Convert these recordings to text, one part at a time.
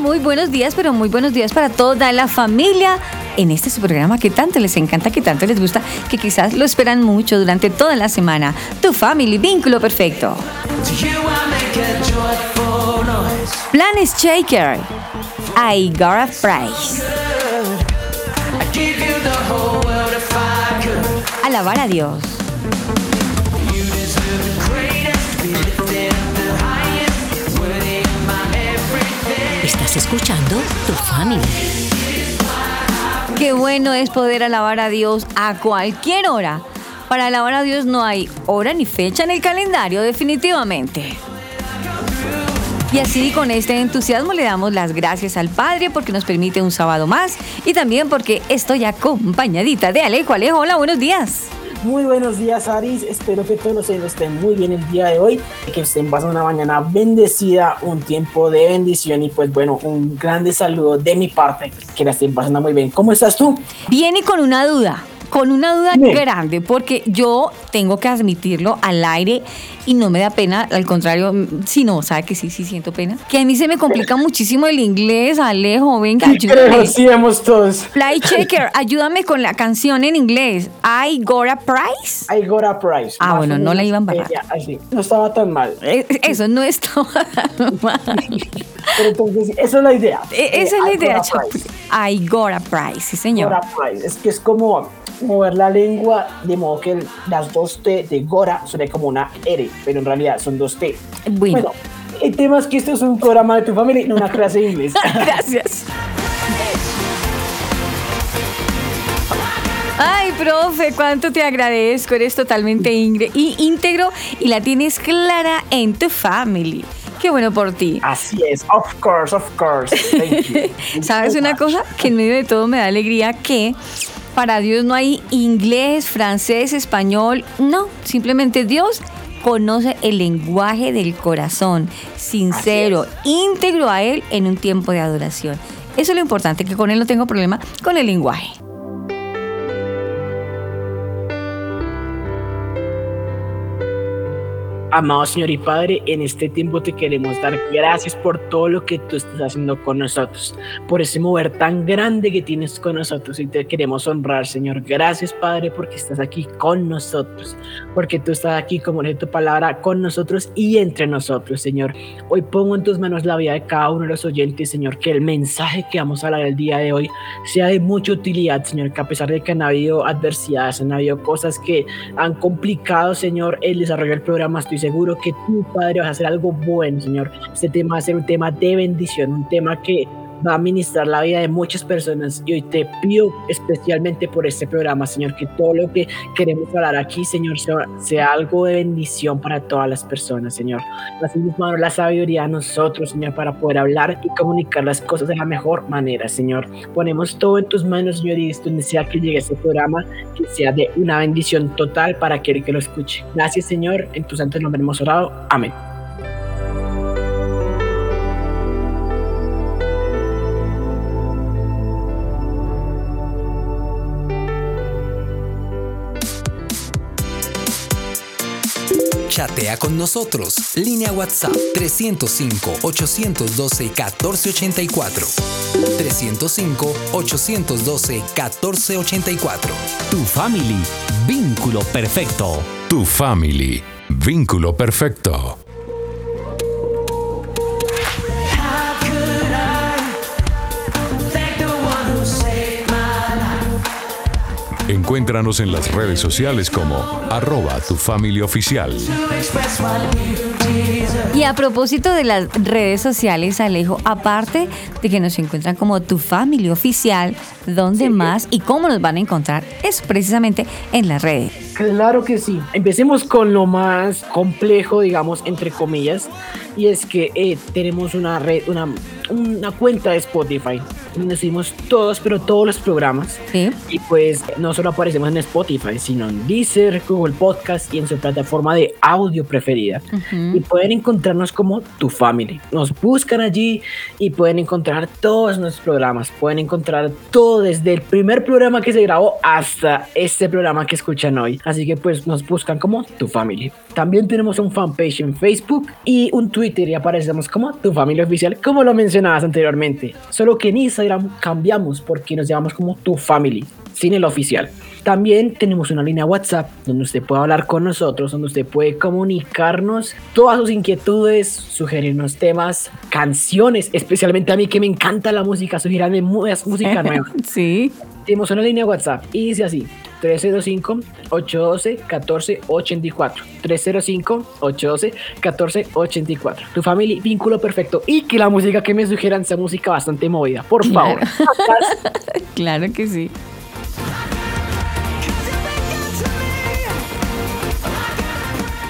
Muy buenos días, pero muy buenos días para toda la familia en este su programa que tanto les encanta, que tanto les gusta, que quizás lo esperan mucho durante toda la semana. Tu Family, vínculo perfecto. Planes Shaker. I got a price. Alabar a Dios. Escuchando Tu Familia. Qué bueno es poder alabar a Dios a cualquier hora. Para alabar a Dios no hay hora ni fecha en el calendario, definitivamente. Y así con este entusiasmo le damos las gracias al Padre porque nos permite un sábado más y también porque estoy acompañadita de Alejo. Alejo, hola, buenos días. Muy buenos días, Aris. Espero que todos estén muy bien el día de hoy, que estén pasando una mañana bendecida, un tiempo de bendición y pues bueno, un grande saludo de mi parte, que la estén pasando muy bien. ¿Cómo estás tú? Bien y con una duda con una duda grande, porque yo tengo que admitirlo al aire y no me da pena, al contrario, si no, sabe que sí, sí siento pena. Que a mí se me complica muchísimo el inglés, Alejo, venga, ayúdame. Sí, vemos todos. Fly Checker, ayúdame con la canción en inglés. I got a price. I got a price. Ah, bueno, no la iban a bajar. No estaba tan mal. Eh, eso no estaba tan mal. Pero entonces, esa es la idea. E, esa es la idea, I got a price, sí, señor. Got a price. Es que es como mover la lengua de modo que las dos T de Gora suene como una R, pero en realidad son dos T. Bueno, el tema es que esto es un programa de tu familia y no una clase de inglés. Gracias. Ay, profe, cuánto te agradezco. Eres totalmente íntegro y la tienes clara en tu family. Qué bueno por ti. Así es, of course, of course. ¿Sabes una cosa? Que en medio de todo me da alegría que para Dios no hay inglés, francés, español, no, simplemente Dios conoce el lenguaje del corazón, sincero, íntegro a Él en un tiempo de adoración. Eso es lo importante, que con Él no tengo problema con el lenguaje. Amado Señor y Padre, en este tiempo te queremos dar gracias por todo lo que tú estás haciendo con nosotros, por ese mover tan grande que tienes con nosotros y te queremos honrar, Señor. Gracias, Padre, porque estás aquí con nosotros, porque tú estás aquí, como en tu palabra, con nosotros y entre nosotros, Señor. Hoy pongo en tus manos la vida de cada uno de los oyentes, Señor, que el mensaje que vamos a hablar el día de hoy sea de mucha utilidad, Señor, que a pesar de que han habido adversidades, han habido cosas que han complicado, Señor, el desarrollo del programa, estoy seguro que tu Padre, vas a hacer algo bueno, Señor. Este tema va a ser un tema de bendición, un tema que va a ministrar la vida de muchas personas y hoy te pido especialmente por este programa, Señor, que todo lo que queremos hablar aquí, Señor, sea, algo de bendición para todas las personas, Señor. Así mismo, la sabiduría a nosotros, Señor, para poder hablar y comunicar las cosas de la mejor manera, Señor. Ponemos todo en tus manos, Señor, y donde sea que llegue este programa, que sea de una bendición total para aquel que lo escuche. Gracias, Señor, en tu santo nombre hemos orado. Amén. Chatea con nosotros. Línea WhatsApp 305-812-1484. 305-812-1484. Tu family, vínculo perfecto. Tu family, vínculo perfecto. Encuéntranos en las redes sociales como arroba tu familia oficial. Y a propósito de las redes sociales, Alejo, aparte de que nos encuentran como tu familia oficial, ¿dónde más y cómo nos van a encontrar? Es precisamente en las redes. Claro que sí. Empecemos con lo más complejo, digamos, entre comillas, y es que eh, tenemos una red, una, una cuenta de Spotify donde subimos todos, pero todos los programas. Sí. Y pues no solo aparecemos en Spotify, sino en Deezer, Google Podcast y en su plataforma de audio preferida. Y pueden encontrarnos como Tu Family. Nos buscan allí y pueden encontrar todos nuestros programas. Pueden encontrar todo desde el primer programa que se grabó hasta este programa que escuchan hoy. Así que pues nos buscan como Tu Family. También tenemos un fanpage en Facebook y un Twitter y aparecemos como Tu Familia Oficial, como lo mencionabas anteriormente. Solo que en Instagram cambiamos porque nos llamamos como Tu Family, sin el oficial. También tenemos una línea WhatsApp donde usted puede hablar con nosotros, donde usted puede comunicarnos todas sus inquietudes, sugerirnos temas, canciones, especialmente a mí que me encanta la música, sugerirme música nueva. Sí. Tenemos una línea WhatsApp y dice así: 305-812-1484. 305-812-1484. Tu familia, vínculo perfecto. Y que la música que me sugieran sea música bastante movida. Por favor. Claro que sí.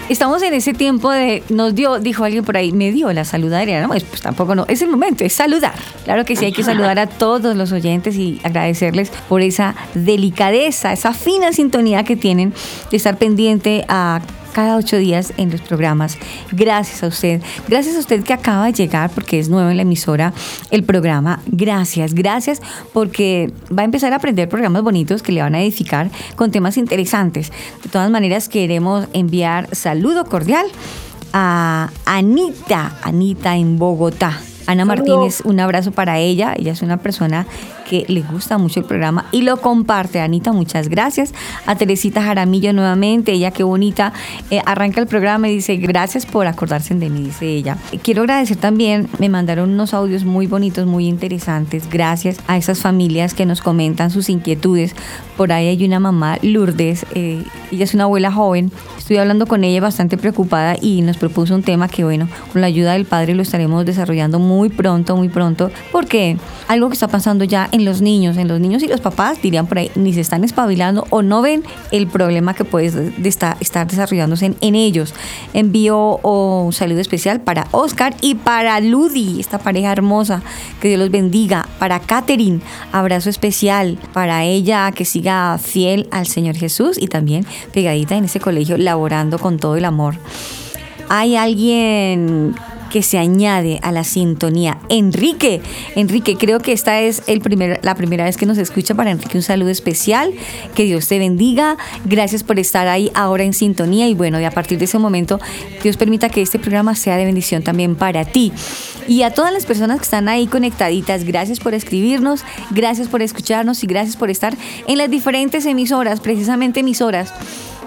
Estamos en ese tiempo de, nos dio, dijo alguien por ahí, me dio la saludadera, ¿no? Pues, pues tampoco no, es el momento, es saludar. Claro que sí, hay que saludar a todos los oyentes y agradecerles por esa delicadeza, esa fina sintonía que tienen de estar pendiente a cada ocho días en los programas. Gracias a usted. Gracias a usted que acaba de llegar porque es nuevo en la emisora el programa. Gracias, gracias porque va a empezar a aprender programas bonitos que le van a edificar con temas interesantes. De todas maneras, queremos enviar saludo cordial a Anita, Anita en Bogotá. Ana Martínez, un abrazo para ella. Ella es una persona que le gusta mucho el programa y lo comparte. Anita, muchas gracias. A Teresita Jaramillo nuevamente, ella qué bonita. eh, arranca el programa y dice, gracias por acordarse de mí, dice ella. Quiero agradecer también, me mandaron unos audios muy bonitos, muy interesantes. Gracias a esas familias que nos comentan sus inquietudes. Por ahí hay una mamá, Lourdes, eh, ella es una abuela joven. Estoy hablando con ella bastante preocupada y nos propuso un tema que, bueno, con la ayuda del padre lo estaremos desarrollando muy pronto, muy pronto, porque algo que está pasando ya en los niños, en los niños y los papás, dirían por ahí, ni se están espabilando o no ven el problema que puede de estar, desarrollándose en, ellos. Envío oh, un saludo especial para Oscar y para Ludi, esta pareja hermosa, que Dios los bendiga. Para Katherine, abrazo especial para ella, que siga fiel al Señor Jesús y también pegadita en ese colegio, laborando con todo el amor. Hay alguien que se añade a la sintonía. Enrique, Enrique, creo que esta es el primer, la primera vez que nos escucha. Para Enrique, un saludo especial. Que Dios te bendiga. Gracias por estar ahí ahora en sintonía. Y bueno, y a partir de ese momento, Dios permita que este programa sea de bendición también para ti. Y a todas las personas que están ahí conectaditas, gracias por escribirnos, gracias por escucharnos y gracias por estar en las diferentes emisoras, precisamente emisoras.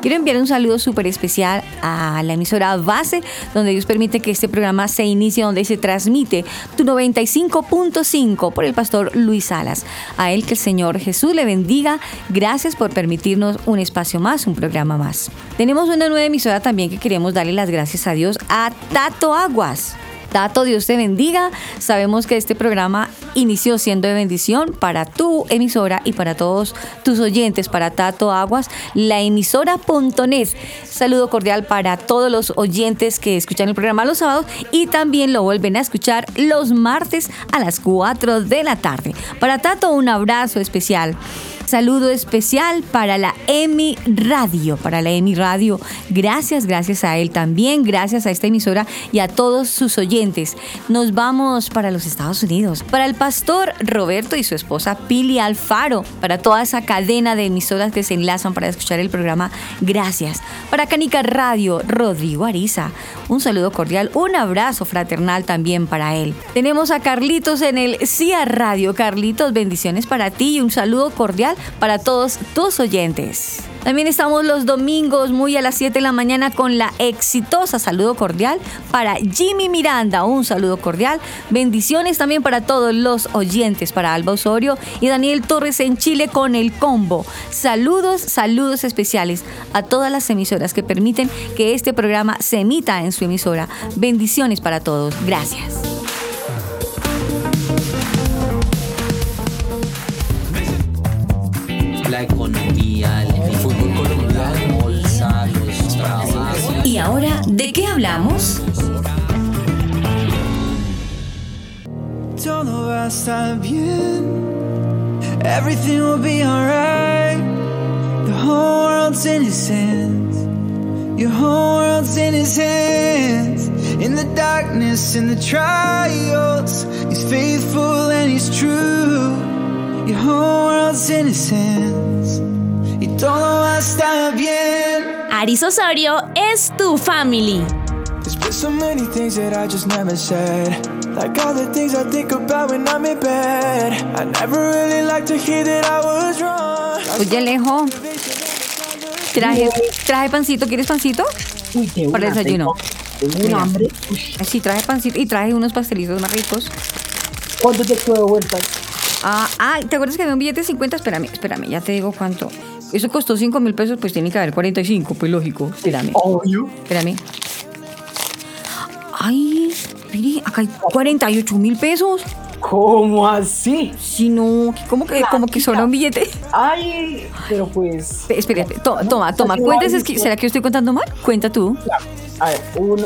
Quiero enviar un saludo súper especial a la emisora base, donde Dios permite que este programa se inicie, donde se transmite tu 95.5 por el pastor Luis Salas. A él que el Señor Jesús le bendiga. Gracias por permitirnos un espacio más, un programa más. Tenemos una nueva emisora también que queremos darle las gracias a Dios a Tato Aguas. Tato, Dios te bendiga. Sabemos que este programa inició siendo de bendición para tu emisora y para todos tus oyentes, para Tato Aguas, la emisora.net. Saludo cordial para todos los oyentes que escuchan el programa los sábados y también lo vuelven a escuchar los martes a las 4 de la tarde. Para Tato, un abrazo especial. Saludo especial para la EMI Radio, para la EMI Radio. Gracias, gracias a él también, gracias a esta emisora y a todos sus oyentes. Nos vamos para los Estados Unidos, para el pastor Roberto y su esposa Pili Alfaro, para toda esa cadena de emisoras que se enlazan para escuchar el programa. Gracias. Para Canica Radio, Rodrigo Ariza. Un saludo cordial, un abrazo fraternal también para él. Tenemos a Carlitos en el CIA Radio. Carlitos, bendiciones para ti y un saludo cordial para todos tus oyentes. También estamos los domingos muy a las 7 de la mañana con la exitosa saludo cordial para Jimmy Miranda. Un saludo cordial. Bendiciones también para todos los oyentes, para Alba Osorio y Daniel Torres en Chile con el combo. Saludos, saludos especiales a todas las emisoras que permiten que este programa se emita en su emisora. Bendiciones para todos. Gracias. La economía, el fútbol colombiano, bolsa, los trabajos. ¿Y ahora de qué hablamos? Todo va a estar bien. Everything will be alright. The whole world's in his hands. Your whole world's in his hands. In the darkness, in the trials, he's faithful and he's true. Your whole world's in his hands. Y todo va a estar bien. Aris Osorio es tu family. There's been so many things that I just never said. Like all the things I think about when I'm in bed. I never really like to hear that I was wrong. Oye, Alejo, traje, traje pancito. ¿Quieres pancito? Uy, qué Para el buena, desayuno. Tengo, tengo un hambre. Sí, traje pancito y traje unos pastelitos más ricos. ¿Cuánto te quedó de vuelta? Ah, ah, ¿te acuerdas que había un billete de 50? Espérame, espérame, ya te digo cuánto. Eso costó 5 mil pesos, pues tiene que haber 45, pues lógico. Espérame, Obvio. espérame. Ay, mire, acá hay 48 mil pesos. ¿Cómo así? Si no, como que, como que sobra un billete. Ay, pero pues. Espera, espera, to- toma, toma, Así cuéntese, va, es que- ¿será que yo estoy contando mal? Cuenta tú. A ver, 1,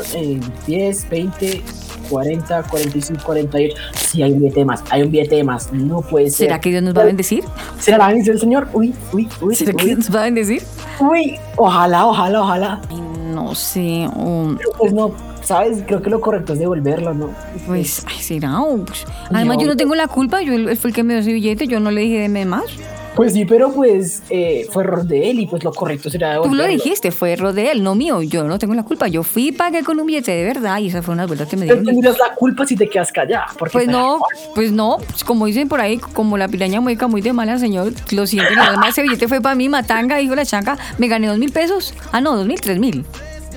10, 20, 40, 45, 48. Sí, hay un billete más. Hay un billete más. No puede ser. ¿Será que Dios nos va a bendecir? ¿Será la bendición del Señor? Uy, uy, uy. ¿Será que uy, Dios nos va a bendecir? uy. Ojalá, ojalá, ojalá. Ay, No sé, um, Pero pues no, ¿sabes? Creo que lo correcto es devolverlo, ¿no? pues, ay, será. además, yo no tengo la culpa, yo él fue el que me dio ese billete, yo no le dije deme más. Pues sí, pero pues eh, fue error de él y pues lo correcto será Tú lo dijiste, fue error de él, no mío. Yo no tengo la culpa. Yo fui y pagué con un billete de verdad y esa fue una vuelta que me Pero dieron. tendrías la culpa si te quedas callada. Porque Pues está- no, pues no, pues como dicen por ahí, como la piraña mueca muy de mala, señor. Lo siento, y además ese billete fue para mí, matanga, dijo la chanca. Me gané dos mil pesos. Ah, no, dos mil, tres mil.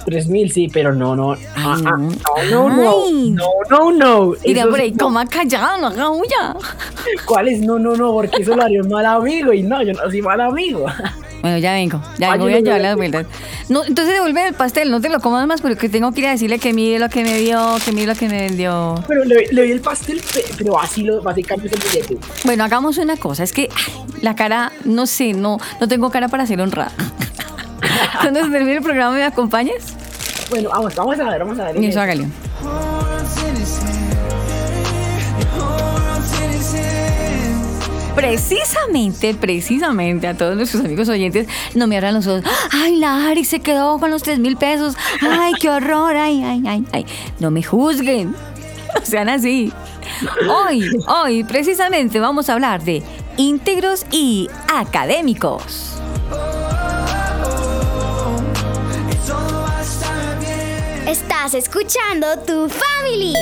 Tres mil, sí, pero no, no. Ah, Ay, ah, no. no, no, Ay. no, no, no, no. Mira Eso por ahí, no. coma callado, no haga huya. ¿Cuál es? No, no, no, porque eso lo haría un mal amigo y no, yo no soy mal amigo. Bueno, ya vengo, ya Ay, vengo, voy a no llevar a- las vueltas. No, entonces devuelve el pastel, no te lo comas más porque tengo que ir a decirle que mire lo que me dio, que mire lo que me vendió. Pero le, le doy el pastel, pe- pero así lo básicamente el billete. Bueno, hagamos una cosa, es que ay, la cara, no sé, no, no tengo cara para ser honrada. Cuando se termine el programa, ¿me acompañas? Bueno, vamos, vamos a ver, vamos a ver. Eso hágale. Precisamente, precisamente a todos nuestros amigos oyentes no me abran los ojos. Ay, la Ari se quedó con los tres mil pesos. Ay, qué horror. Ay, ay, ay, ay. No me juzguen. No sean así. Hoy, hoy, precisamente vamos a hablar de íntegros y académicos. Estás escuchando tu family.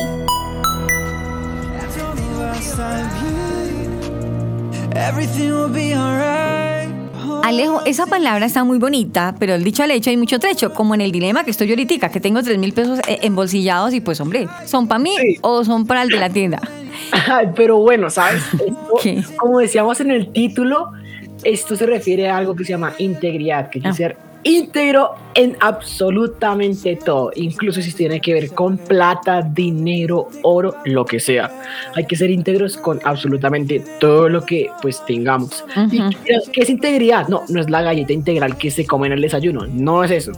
Alejo, esa palabra está muy bonita, pero el dicho al hecho hay mucho trecho, como en el dilema que estoy yo ahorita, que tengo tres mil pesos eh, embolsillados y pues hombre, ¿son para mí Sí. o son para el de la tienda? Ay, pero bueno, ¿sabes? Esto, ¿Qué? como decíamos en el título, esto se refiere a algo que se llama integridad, que Ah. ser íntegro en absolutamente todo, incluso si tiene que ver con plata, dinero, oro, lo que sea. Hay que ser íntegros con absolutamente todo lo que pues tengamos. ¿Y Ujú. qué qué es integridad? No, no es la galleta integral que se come en el desayuno, no es eso.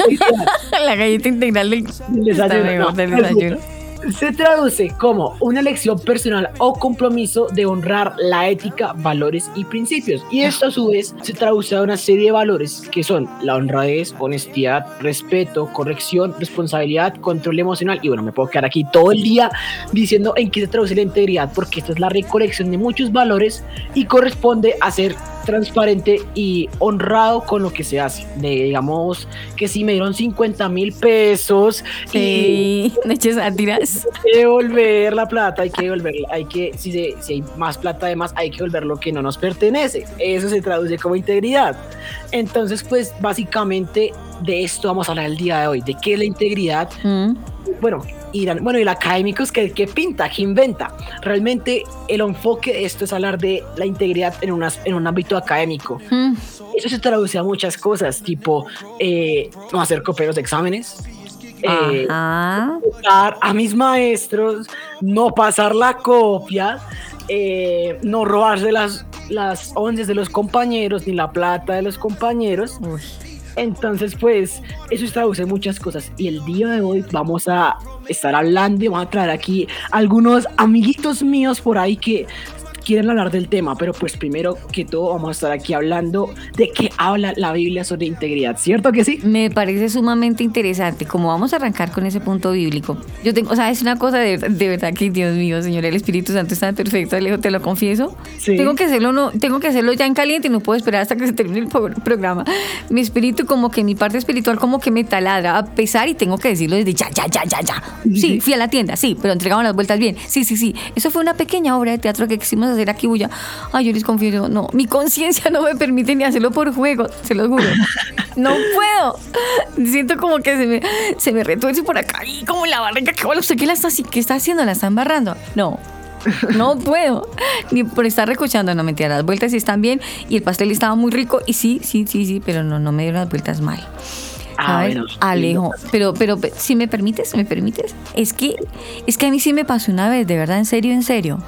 La galleta integral del, no, desayuno. Se traduce como una elección personal o compromiso de honrar la ética, valores y principios. Y esto a su vez se traduce a una serie de valores que son la honradez, honestidad, respeto, corrección, responsabilidad, control emocional. Y bueno, me puedo quedar aquí todo el día diciendo en qué se traduce la integridad, porque esta es la recolección de muchos valores y corresponde a ser transparente y honrado con lo que se hace. De, digamos que si me dieron 50 mil pesos y Sí, eches sátiras. hay que devolver la plata, hay que devolverla, hay que, si, se- si hay más plata además, hay que devolver lo que no nos pertenece. Eso se traduce como integridad. Entonces, pues básicamente de esto vamos a hablar el día de hoy, de qué es la integridad. Mm. Bueno, y, bueno, y el académico es que, que pinta, que inventa. Realmente el enfoque de esto es hablar de la integridad en, unas, en un ámbito académico. Mm. Eso se traduce a muchas cosas, tipo eh, no hacer copiar los exámenes. eh, a mis maestros, no pasar la copia, eh, no robarse las, las de los compañeros ni la plata de los compañeros. Uy. Entonces, pues, eso se traduce muchas cosas. Y el día de hoy vamos a estar hablando y vamos a traer aquí algunos amiguitos míos por ahí que quieren hablar del tema, pero pues primero que todo vamos a estar aquí hablando de qué habla la Biblia sobre integridad, ¿cierto que sí? Me parece sumamente interesante. Como vamos a arrancar con ese punto bíblico, yo tengo, o sea, es una cosa de, de verdad que Dios mío, Señor, el Espíritu Santo está perfecto, Alejo, te lo confieso. Sí. Tengo que hacerlo, no, tengo que hacerlo ya en caliente, no puedo esperar hasta que se termine el pro- programa. Mi espíritu, como que mi parte espiritual, como que me taladra a pesar y tengo que decirlo desde ya, ya, ya, ya, ya. Sí, fui a la tienda, sí, pero entregamos las vueltas bien. Sí, sí, sí. Eso fue una pequeña obra de teatro que hacer aquí, Bulla. Ay, yo les confieso, no, mi conciencia no me permite ni hacerlo por juego, se los juro. No puedo. Siento como que se me, se me retuerce por acá y como la barriga. que bueno, ¿Usted qué la está, qué está haciendo? ¿La está embarrando? No. No puedo. Ni por estar recochando, no mentira. Las vueltas sí están bien y el pastel estaba muy rico y sí, sí, sí, sí, pero no, no me dieron las vueltas mal. Ah, bueno, Alejo, pero, pero, pe- si me permites, me permites, es que, es que a mí sí me pasó una vez, de verdad, en serio, en serio,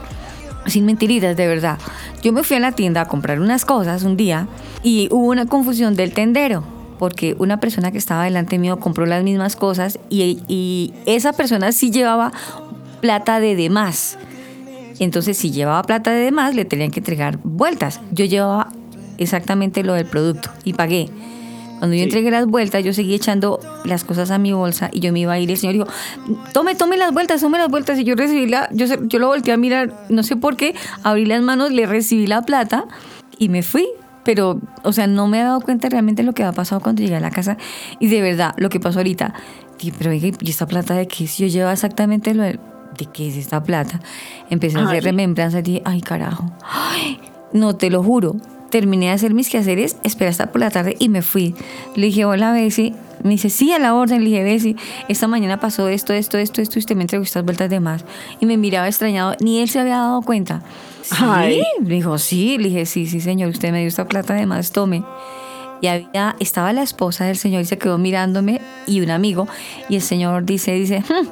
sin mentiritas, de verdad. Yo me fui a la tienda a comprar unas cosas un día y hubo una confusión del tendero, porque una persona que estaba delante mío compró las mismas cosas y, y esa persona sí llevaba plata de demás. Entonces, si llevaba plata de demás, le tenían que entregar vueltas. Yo llevaba exactamente lo del producto y pagué. Cuando yo entregué las vueltas, yo seguí echando las cosas a mi bolsa y yo me iba a ir. El señor dijo, tome, tome las vueltas, tome las vueltas. Y yo recibí la, yo, yo lo volteé a mirar, no sé por qué, abrí las manos, le recibí la plata y me fui. Pero, o sea, no me he dado cuenta realmente de lo que había pasado cuando llegué a la casa. Y de verdad, lo que pasó ahorita, dije, pero oiga, ¿y esta plata de qué? Si yo llevo exactamente lo de, ¿de qué es esta plata? Empecé a hacer Ay. remembranzas y dije, ay, carajo. Ay, no te lo juro. Terminé de hacer mis quehaceres, esperé hasta por la tarde y me fui. Le dije, hola, Bessie. Me dice, sí, a la orden. Le dije, Bessie, esta mañana pasó esto, esto, esto, esto, y usted me entregó estas vueltas de más. Y me miraba extrañado, ni él se había dado cuenta. ¿Sí? Ay. Dijo, sí. Le dije, sí, sí, señor, usted me dio esta plata de más, tome. Y había, estaba la esposa del señor y se quedó mirándome y un amigo. Y el señor dice, dice, "Hmm,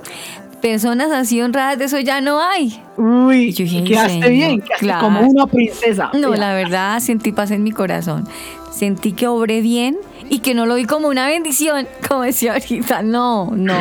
personas así honradas de eso ya no hay. Uy, yo dije, quedaste señor, bien, quedaste claro. como una princesa. No, la verdad sentí paz en mi corazón. Sentí que obré bien y que no lo vi como una bendición, como decía ahorita. No, no.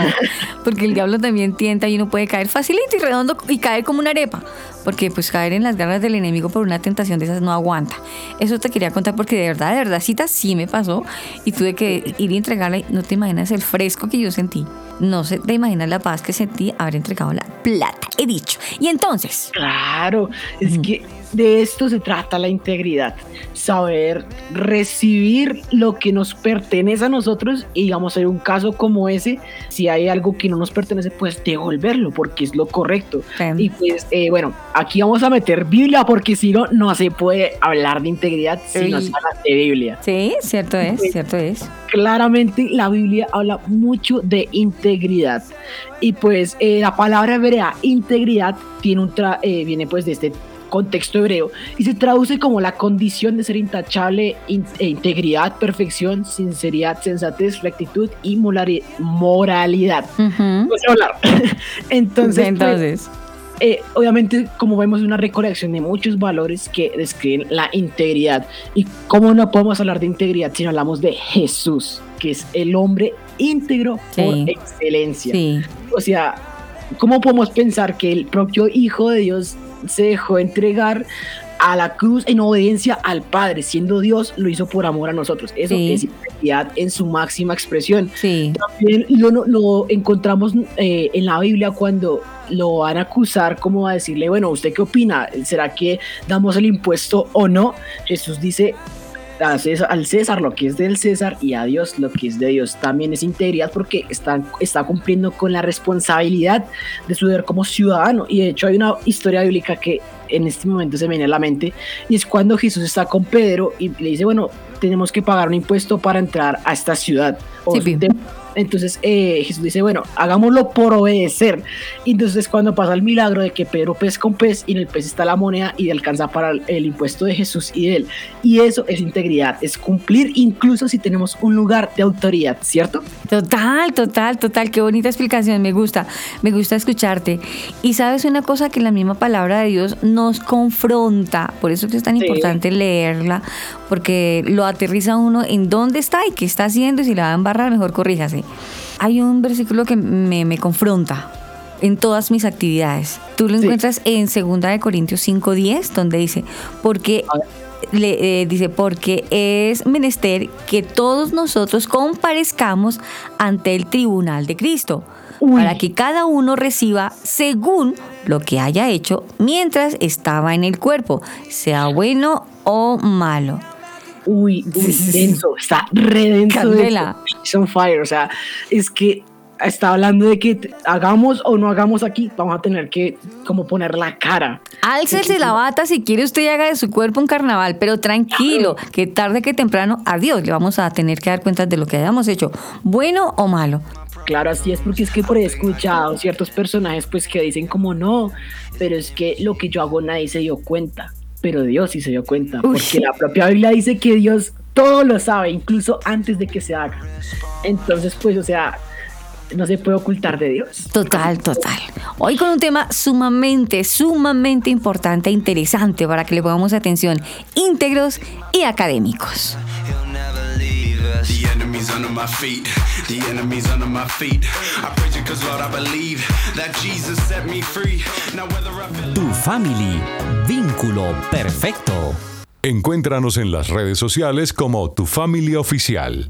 Porque el diablo también tienta y uno puede caer facilito y redondo y caer como una arepa. Porque pues caer en las garras del enemigo por una tentación de esas no aguanta. Eso te quería contar porque de verdad, de verdad, cita sí me pasó y tuve que ir y entregarla. No te imaginas el fresco que yo sentí. No se te imaginas la paz que sentí haber entregado la plata, he dicho. Y entonces, Claro, es que de esto se trata la integridad, saber recibir lo que nos pertenece a nosotros y digamos en un caso como ese, si hay algo que no nos pertenece, pues devolverlo porque es lo correcto. Sí. Y pues eh, bueno, aquí vamos a meter Biblia porque si no, no se puede hablar de integridad si no se habla de Biblia. sí, cierto es, cierto es. claramente la Biblia habla mucho de integridad y pues eh, la palabra hebrea integridad tiene un tra- eh, viene pues de este contexto hebreo y se traduce como la condición de ser intachable, in- e integridad, perfección, sinceridad, sensatez, rectitud y moralidad. Ujú. No sé hablar. Entonces, pues, Entonces, eh, obviamente, como vemos, una recolección de muchos valores que describen la integridad. Y cómo no podemos hablar de integridad si no hablamos de Jesús, que es el hombre íntegro por excelencia. sí. O sea, ¿cómo podemos pensar que el propio Hijo de Dios se dejó entregar a la cruz en obediencia al Padre, siendo Dios, lo hizo por amor a nosotros. Eso Sí. es integridad en su máxima expresión. Sí. También lo, encontramos eh, en la Biblia cuando lo van a acusar, como a decirle, bueno, ¿usted qué opina? ¿Será que damos el impuesto o no? Jesús dice, César- al César lo que es del César y a Dios lo que es de Dios. También es integridad porque está, está cumpliendo con la responsabilidad de su deber como ciudadano. Y de hecho hay una historia bíblica que en este momento se me viene a la mente y es cuando Jesús está con Pedro y le dice, bueno, tenemos que pagar un impuesto para entrar a esta ciudad. O Sí, entonces eh, Jesús dice, bueno, hagámoslo por obedecer. Y entonces cuando pasa el milagro de que Pedro pesca un pez y en el pez está la moneda y alcanza para el, el impuesto de Jesús y de él. Y eso es integridad, es cumplir incluso si tenemos un lugar de autoridad, ¿cierto? Total, total, total. Qué bonita explicación. Me gusta, me gusta escucharte. Y sabes una cosa que la misma palabra de Dios nos confronta. Por eso es que es tan Sí. importante leerla, porque lo aterriza uno en dónde está y qué está haciendo. Y si la va a embarrar, mejor corríjase. Hay un versículo que me, me confronta en todas mis actividades. Tú lo Sí. encuentras en 2 de Corintios 5:10, donde dice, porque le, eh, dice, porque es menester que todos nosotros comparezcamos ante el tribunal de Cristo, Uy. para que cada uno reciba según lo que haya hecho mientras estaba en el cuerpo, sea bueno o malo. Uy, uy, denso, está redenso. Candela. It's on fire, o sea, es que está hablando de que hagamos o no hagamos aquí, vamos a tener que como poner la cara. Álcese la bata si quiere usted y haga de su cuerpo un carnaval, pero tranquilo, que tarde que temprano, a Dios le vamos a tener que dar cuenta de lo que hayamos hecho, bueno o malo. Claro, así es, porque es que por he escuchado ciertos personajes pues que dicen como no, pero es que lo que yo hago nadie se dio cuenta, pero Dios sí se dio cuenta, Uy. porque la propia Biblia dice que Dios todo lo sabe, incluso antes de que se haga. Entonces, pues, o sea, no se puede ocultar de Dios. Total, total. Hoy con un tema sumamente, sumamente importante e interesante para que le pongamos atención, íntegros y académicos. Under my feet. The enemy's under my feet. I praise you cause Lord I believe that Jesus set me free. Now whether I feel Tu family. Vínculo perfecto. Encuéntranos en las redes sociales como Tu Familia Oficial.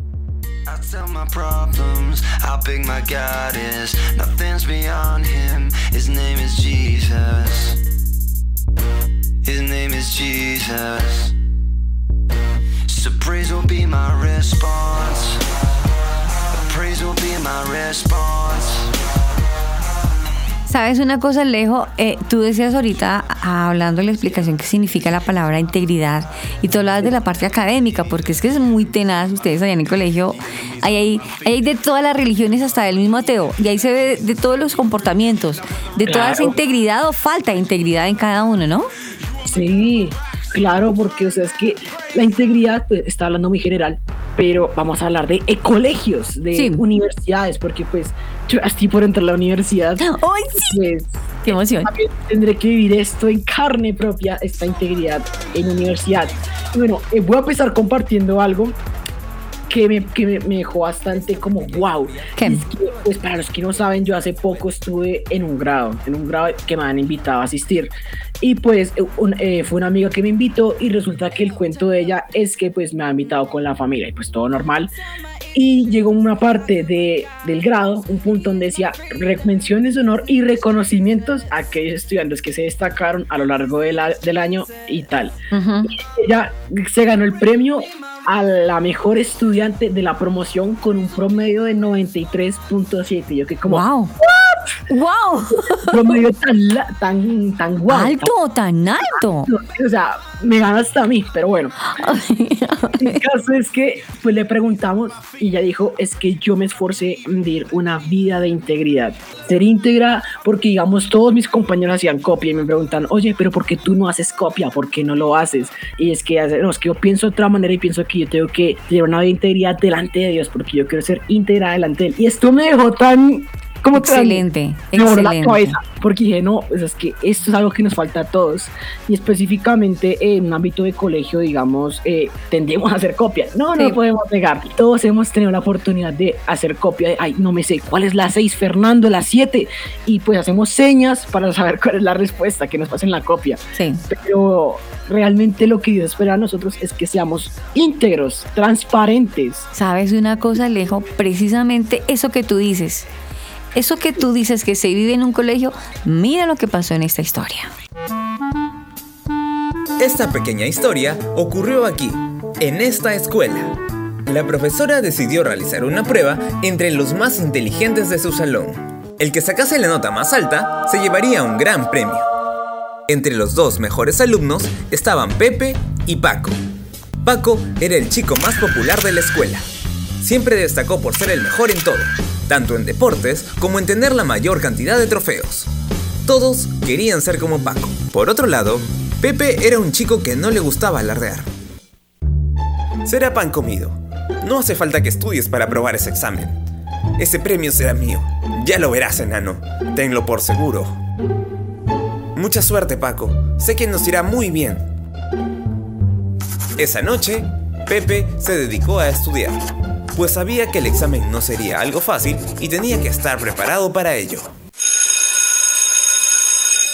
I tell my problems how big my God is. Nothing's beyond him. His name is Jesus. His name is Jesus. So praise will be my response. Praise will be my response. ¿Sabes una cosa, Alejo? Eh, tú decías ahorita, ah, hablando de la explicación que significa la palabra integridad, y tú hablabas de la parte académica, porque es que es muy tenaz, ustedes allá en el colegio, hay, hay, hay de todas las religiones hasta del mismo ateo, y ahí se ve de, todos los comportamientos, de toda esa Claro. integridad o falta de integridad en cada uno, ¿no? Sí, claro, porque o sea, es que la integridad pues, está hablando muy general, pero vamos a hablar de eh, colegios, de Sí. universidades, porque pues yo estoy por entrar a la universidad, ¡Ay, sí! pues ¡Qué emoción! tendré que vivir esto en carne propia, esta integridad en universidad. Bueno, eh, voy a empezar compartiendo algo que me, que me, me dejó bastante como wow. ¿Qué? Es que, pues para los que no saben, yo hace poco estuve en un grado, en un grado que me han invitado a asistir. Y pues eh, un- eh, fue una amiga que me invitó y resulta que el cuento de ella es que pues me ha invitado con la familia y pues todo normal. Y llegó una parte de, del grado, un punto donde decía "Re- menciones de honor y reconocimientos a aquellos estudiantes que se destacaron a lo largo de la- del año y tal. Ujú. Ella se ganó el premio a la mejor estudiante de la promoción con un promedio de 93.7. Yo que como ¡Wow! ¡Wow! promedio tan, tan, tan guau. ¡Alto, tan alto! o sea, me gana hasta a mí, pero bueno. El caso es que pues le preguntamos y ella dijo, es que yo me esforcé en vivir una vida de integridad. Ser íntegra porque digamos todos mis compañeros hacían copia y me preguntan, oye, pero ¿por qué tú no haces copia? ¿Por qué no lo haces? Y es que, no, es que yo pienso de otra manera y pienso que yo tengo que tener una vida de integridad delante de Dios porque yo quiero ser íntegra delante de Él. Y esto me dejó tan ¿Cómo te Excelente, me voló la excelente. cabeza porque dije, no, pues es que esto es algo que nos falta a todos y específicamente en un ámbito de colegio, digamos, eh, tendemos a hacer copia. No, no Sí. podemos negar. Todos hemos tenido la oportunidad de hacer copia de, ay, no me sé, ¿cuál es la 6, Fernando, la 7? Y pues hacemos señas para saber cuál es la respuesta, que nos pasen la copia. Sí. Pero realmente lo que Dios espera a nosotros es que seamos íntegros, transparentes. ¿Sabes una cosa, Alejo? Precisamente eso que tú dices. Eso que tú dices que se vive en un colegio, mira lo que pasó en esta historia. Esta pequeña historia ocurrió aquí, en esta escuela. La profesora decidió realizar una prueba entre los más inteligentes de su salón. El que sacase la nota más alta se llevaría un gran premio. Entre los dos mejores alumnos estaban Pepe y Paco. Paco era el chico más popular de la escuela. Siempre destacó por ser el mejor en todo, tanto en deportes como en tener la mayor cantidad de trofeos. Todos querían ser como Paco. Por otro lado, Pepe era un chico que no le gustaba alardear. Será pan comido. No hace falta que estudies para aprobar ese examen. Ese premio será mío. Ya lo verás, enano. Tenlo por seguro. Mucha suerte, Paco. Sé que nos irá muy bien. Esa noche, Pepe se dedicó a estudiar, pues sabía que el examen no sería algo fácil y tenía que estar preparado para ello.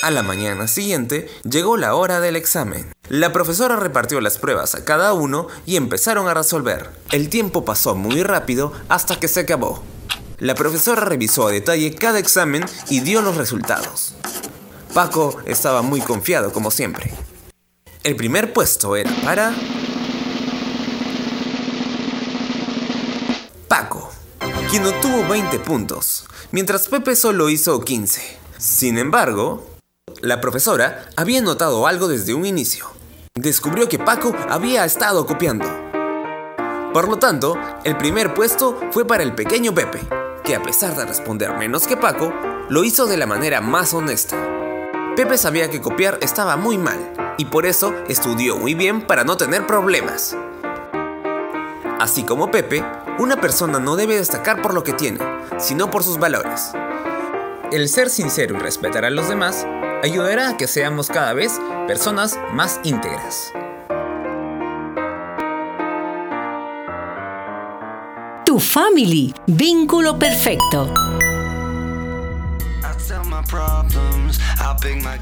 A la mañana siguiente llegó la hora del examen. La profesora repartió las pruebas a cada uno y empezaron a resolver. El tiempo pasó muy rápido hasta que se acabó. La profesora revisó a detalle cada examen y dio los resultados. Paco estaba muy confiado como siempre. El primer puesto era para... quien obtuvo 20 puntos, mientras Pepe solo hizo 15. Sin embargo, la profesora había notado algo desde un inicio. Descubrió que Paco había estado copiando. Por lo tanto, el primer puesto fue para el pequeño Pepe, que a pesar de responder menos que Paco, lo hizo de la manera más honesta. Pepe sabía que copiar estaba muy mal y por eso estudió muy bien para no tener problemas. Así como Pepe, una persona no debe destacar por lo que tiene, sino por sus valores. El ser sincero y respetar a los demás ayudará a que seamos cada vez personas más íntegras. Tu family, vínculo perfecto.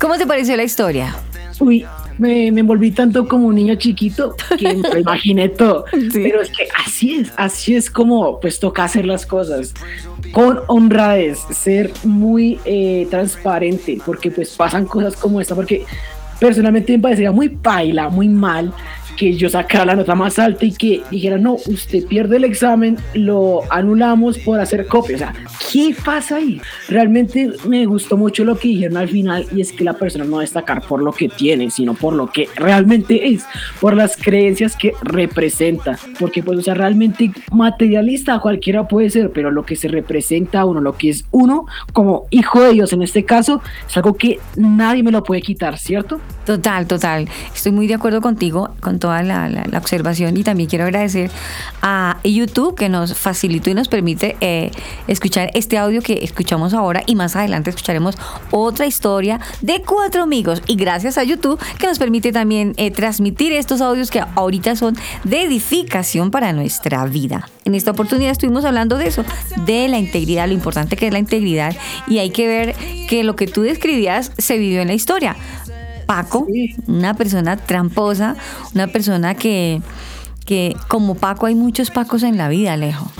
¿Cómo te pareció la historia? Uy, me, me envolví tanto como un niño chiquito que me imaginé todo. Pero es que así es, así es como pues toca hacer las cosas. Con honradez, ser muy eh, transparente, porque pues pasan cosas como esta, porque personalmente me parecería muy paila, muy mal que yo sacara la nota más alta y que dijera, no, usted pierde el examen, lo anulamos por hacer copia. O sea, ¿qué pasa ahí? Realmente me gustó mucho lo que dijeron al final y es que la persona no va a destacar por lo que tiene, sino por lo que realmente es, por las creencias que representa. Porque pues, o sea, realmente materialista cualquiera puede ser, pero lo que se representa a uno, lo que es uno como hijo de Dios en este caso, es algo que nadie me lo puede quitar, ¿cierto? Total, total. Estoy muy de acuerdo contigo con toda la, observación y también quiero agradecer a YouTube que nos facilitó y nos permite eh, escuchar este audio que escuchamos ahora y más adelante escucharemos otra historia de cuatro amigos y gracias a YouTube que nos permite también eh, transmitir estos audios que ahorita son de edificación para nuestra vida. En esta oportunidad estuvimos hablando de eso, de la integridad, lo importante que es la integridad y hay que ver que lo que tú describías se vivió en la historia. Paco, una persona tramposa, una persona que, que como Paco hay muchos Pacos en la vida, Alejo.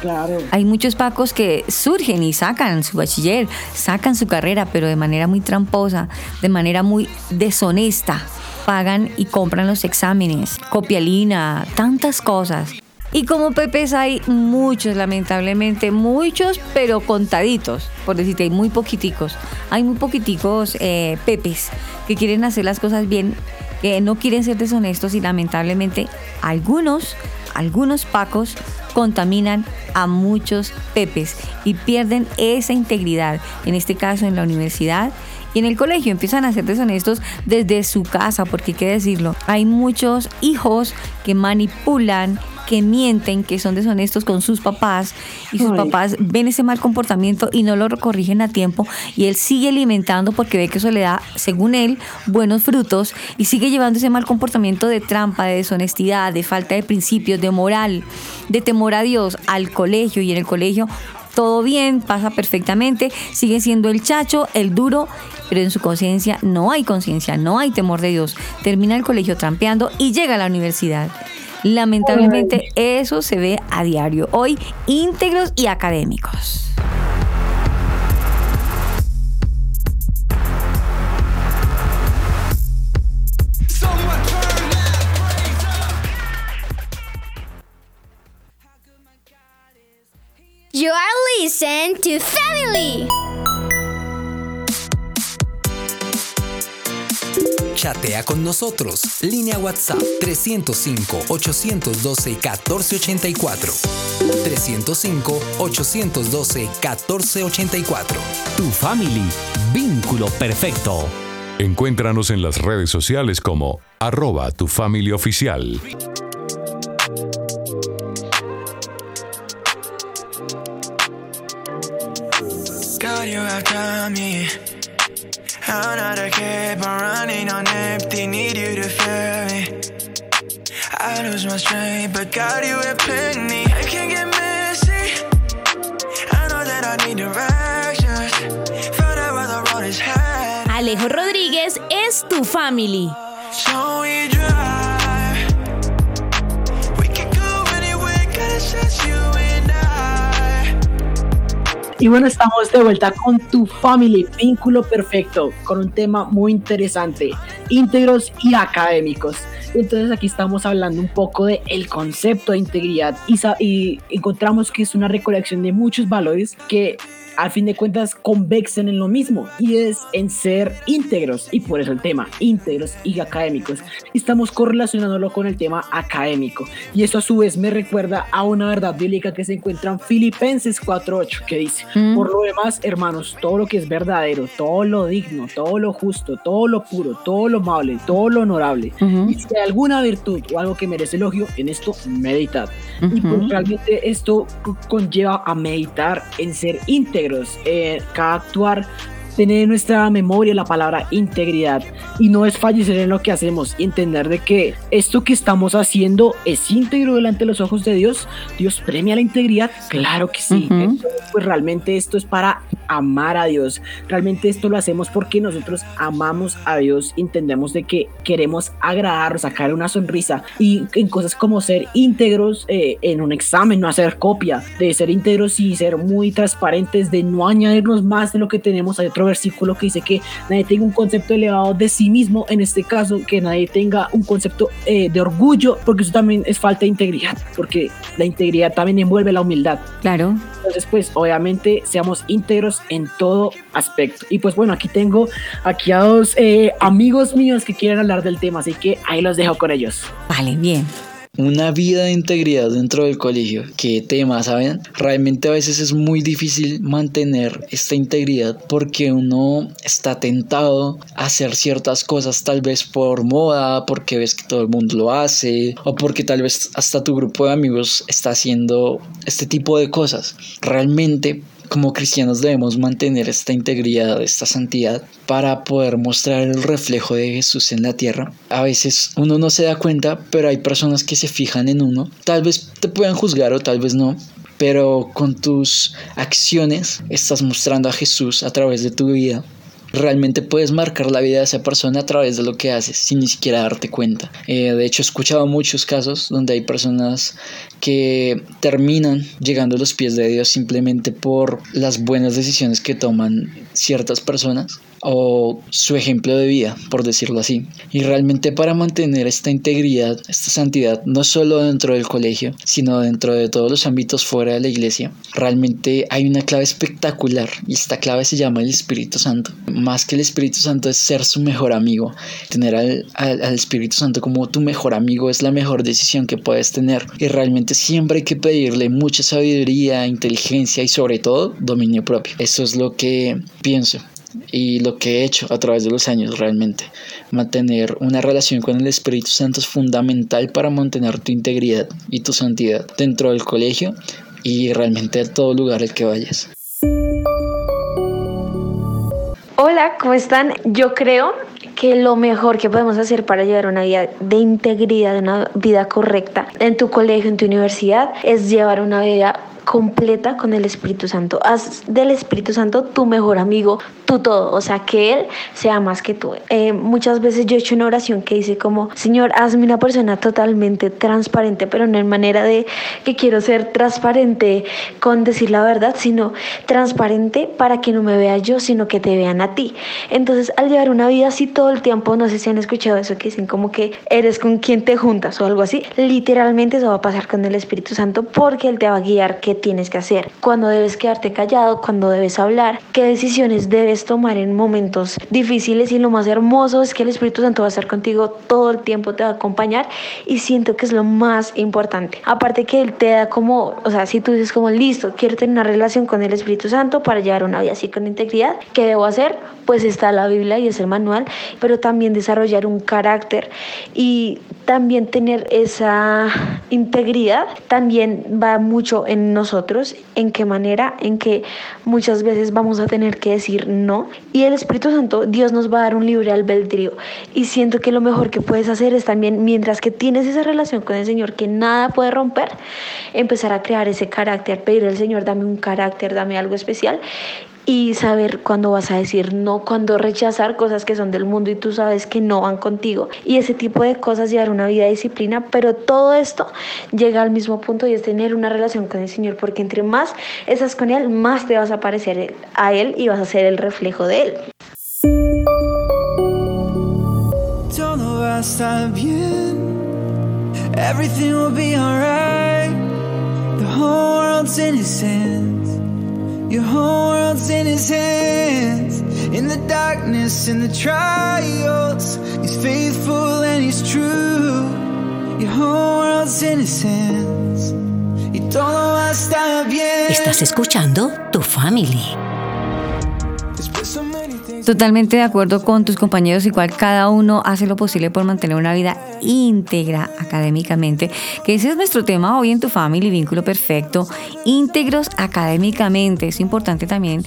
Claro. Hay muchos Pacos que surgen y sacan su bachiller, sacan su carrera, pero de manera muy tramposa, de manera muy deshonesta. Pagan y compran los exámenes, copialina, tantas cosas. Y como Pepes hay muchos, lamentablemente, muchos, pero contaditos, por decirte, hay muy poquiticos. Hay muy poquiticos eh, Pepes que quieren hacer las cosas bien, que no quieren ser deshonestos y lamentablemente algunos, algunos Pacos contaminan a muchos Pepes y pierden esa integridad, en este caso en la universidad y en el colegio empiezan a ser deshonestos desde su casa, porque hay que decirlo, hay muchos hijos que manipulan que mienten, que son deshonestos con sus papás y sus Ay. papás ven ese mal comportamiento y no lo corrigen a tiempo y él sigue alimentando porque ve que eso le da, según él, buenos frutos y sigue llevando ese mal comportamiento de trampa, de deshonestidad, de falta de principios, de moral, de temor a Dios al colegio y en el colegio todo bien, pasa perfectamente, sigue siendo el chacho, el duro, pero en su conciencia no hay conciencia, no hay temor de Dios. Termina el colegio trampeando y llega a la universidad. Lamentablemente eso se ve a diario, hoy íntegros y académicos. You are listening to Family. Chatea con nosotros. Línea WhatsApp 305-812-1484. 305-812-1484. Tu family. Vínculo perfecto. Encuéntranos en las redes sociales como arroba tu familia oficial. God, you have done me. I'm not a kid, but running on empty. Need you to fill me. I lose my strength, but God, you have plenty. I can't get messy. I know that I need directions. Find out where the road is headed. Alejo Rodríguez es tu family. So Y bueno, estamos de vuelta con tu family, vínculo perfecto, con un tema muy interesante, íntegros y académicos. Entonces aquí estamos hablando un poco de el concepto de integridad y, y encontramos que es una recolección de muchos valores que al fin de cuentas convexen en lo mismo y es en ser íntegros. Y por eso el tema íntegros y académicos. Estamos correlacionándolo con el tema académico. Y eso a su vez me recuerda a una verdad bíblica que se encuentra en Filipenses 4.8 que dice Mm. por lo demás hermanos todo lo que es verdadero todo lo digno todo lo justo todo lo puro todo lo amable todo lo honorable Ujú. y si hay alguna virtud o algo que merece elogio en esto meditad y pues realmente esto co- conlleva a meditar en ser íntegros, eh, cada actuar, tener en nuestra memoria la palabra integridad y no es fallecer en lo que hacemos y entender de que esto que estamos haciendo es íntegro delante de los ojos de Dios. Dios premia la integridad, claro que sí. Entonces, pues realmente esto es para amar a Dios. Realmente esto lo hacemos porque nosotros amamos a Dios, entendemos de que queremos agradar, sacar una sonrisa y en cosas como ser íntegros eh, en un examen, no hacer copia, de ser íntegros y ser muy transparentes, de no añadirnos más de lo que tenemos. Hay otro versículo que dice que nadie tenga un concepto elevado de sí mismo, en este caso, que nadie tenga un concepto eh, de orgullo, porque eso también es falta de integridad, porque la integridad también envuelve la humildad. Claro. Entonces, pues obviamente seamos íntegros en todo aspecto. Y pues bueno, aquí tengo aquí a dos eh, amigos míos que quieren hablar del tema, así que ahí los dejo con ellos. Vale, bien. Una vida de integridad dentro del colegio. ¿Qué tema, saben? Realmente a veces es muy difícil mantener esta integridad porque uno está tentado a hacer ciertas cosas tal vez por moda, porque ves que todo el mundo lo hace o porque tal vez hasta tu grupo de amigos está haciendo este tipo de cosas. Realmente como cristianos debemos mantener esta integridad, esta santidad para poder mostrar el reflejo de Jesús en la tierra. A veces uno no se da cuenta, pero hay personas que se fijan en uno. Tal vez te puedan juzgar o tal vez no, pero con tus acciones estás mostrando a Jesús a través de tu vida. Realmente puedes marcar la vida de esa persona a través de lo que haces sin ni siquiera darte cuenta. Eh, de hecho, he escuchado muchos casos donde hay personas que terminan llegando a los pies de Dios simplemente por las buenas decisiones que toman ciertas personas o su ejemplo de vida, por decirlo así. Y realmente para mantener esta integridad, esta santidad, no solo dentro del colegio, sino dentro de todos los ámbitos fuera de la iglesia, realmente hay una clave espectacular y esta clave se llama el Espíritu Santo. Más que el Espíritu Santo es ser su mejor amigo. Tener al, al, al Espíritu Santo como tu mejor amigo es la mejor decisión que puedes tener. Y realmente siempre hay que pedirle mucha sabiduría, inteligencia y sobre todo dominio propio. Eso es lo que pienso. Y lo que he hecho a través de los años realmente. Mantener una relación con el Espíritu Santo es fundamental para mantener tu integridad y tu santidad dentro del colegio y realmente a todo lugar al que vayas. Hola, ¿cómo están? Yo creo que lo mejor que podemos hacer para llevar una vida de integridad, una vida correcta en tu colegio, en tu universidad, es llevar una vida completa con el Espíritu Santo. Haz del Espíritu Santo tu mejor amigo, tu todo, o sea, que Él sea más que tú. Eh, muchas veces yo he hecho una oración que dice como, Señor, hazme una persona totalmente transparente, pero no en manera de que quiero ser transparente con decir la verdad, sino transparente para que no me vea yo, sino que te vean a ti. Entonces, al llevar una vida así todo el tiempo, no sé si han escuchado eso que dicen como que eres con quien te juntas o algo así, literalmente eso va a pasar con el Espíritu Santo porque Él te va a guiar qué tienes que hacer, cuando debes quedarte callado, cuando debes hablar, qué decisiones debes tomar en momentos difíciles y lo más hermoso es que el Espíritu Santo va a estar contigo todo el tiempo, te va a acompañar y siento que es lo más importante. Aparte que Él te da como, o sea, si tú dices como listo, quiero tener una relación con el Espíritu Santo para llevar una vida así con integridad, ¿qué debo hacer? Pues está la Biblia y es el manual, pero también desarrollar un carácter y también tener esa integridad también va mucho en nosotros, en qué manera, en que muchas veces vamos a tener que decir no. Y el Espíritu Santo, Dios nos va a dar un libre albedrío. Y siento que lo mejor que puedes hacer es también mientras que tienes esa relación con el Señor que nada puede romper, empezar a crear ese carácter, pedir al Señor, dame un carácter, dame algo especial y saber cuándo vas a decir no, cuándo rechazar cosas que son del mundo y tú sabes que no van contigo. Y ese tipo de cosas llevar una vida de disciplina, pero todo esto llega al mismo punto y es tener una relación con el Señor, porque entre más estás con Él, más te vas a parecer a Él y vas a ser el reflejo de Él. Todo va a. Your whole world's in His hands. In the darkness, in the trials, He's faithful and He's true. Your whole world's in His hands. Y todo va. Estás escuchando Tu Family. Totalmente de acuerdo con tus compañeros, igual cada uno hace lo posible por mantener una vida íntegra académicamente, que ese es nuestro tema hoy en tu familia, vínculo perfecto, íntegros académicamente. Es importante también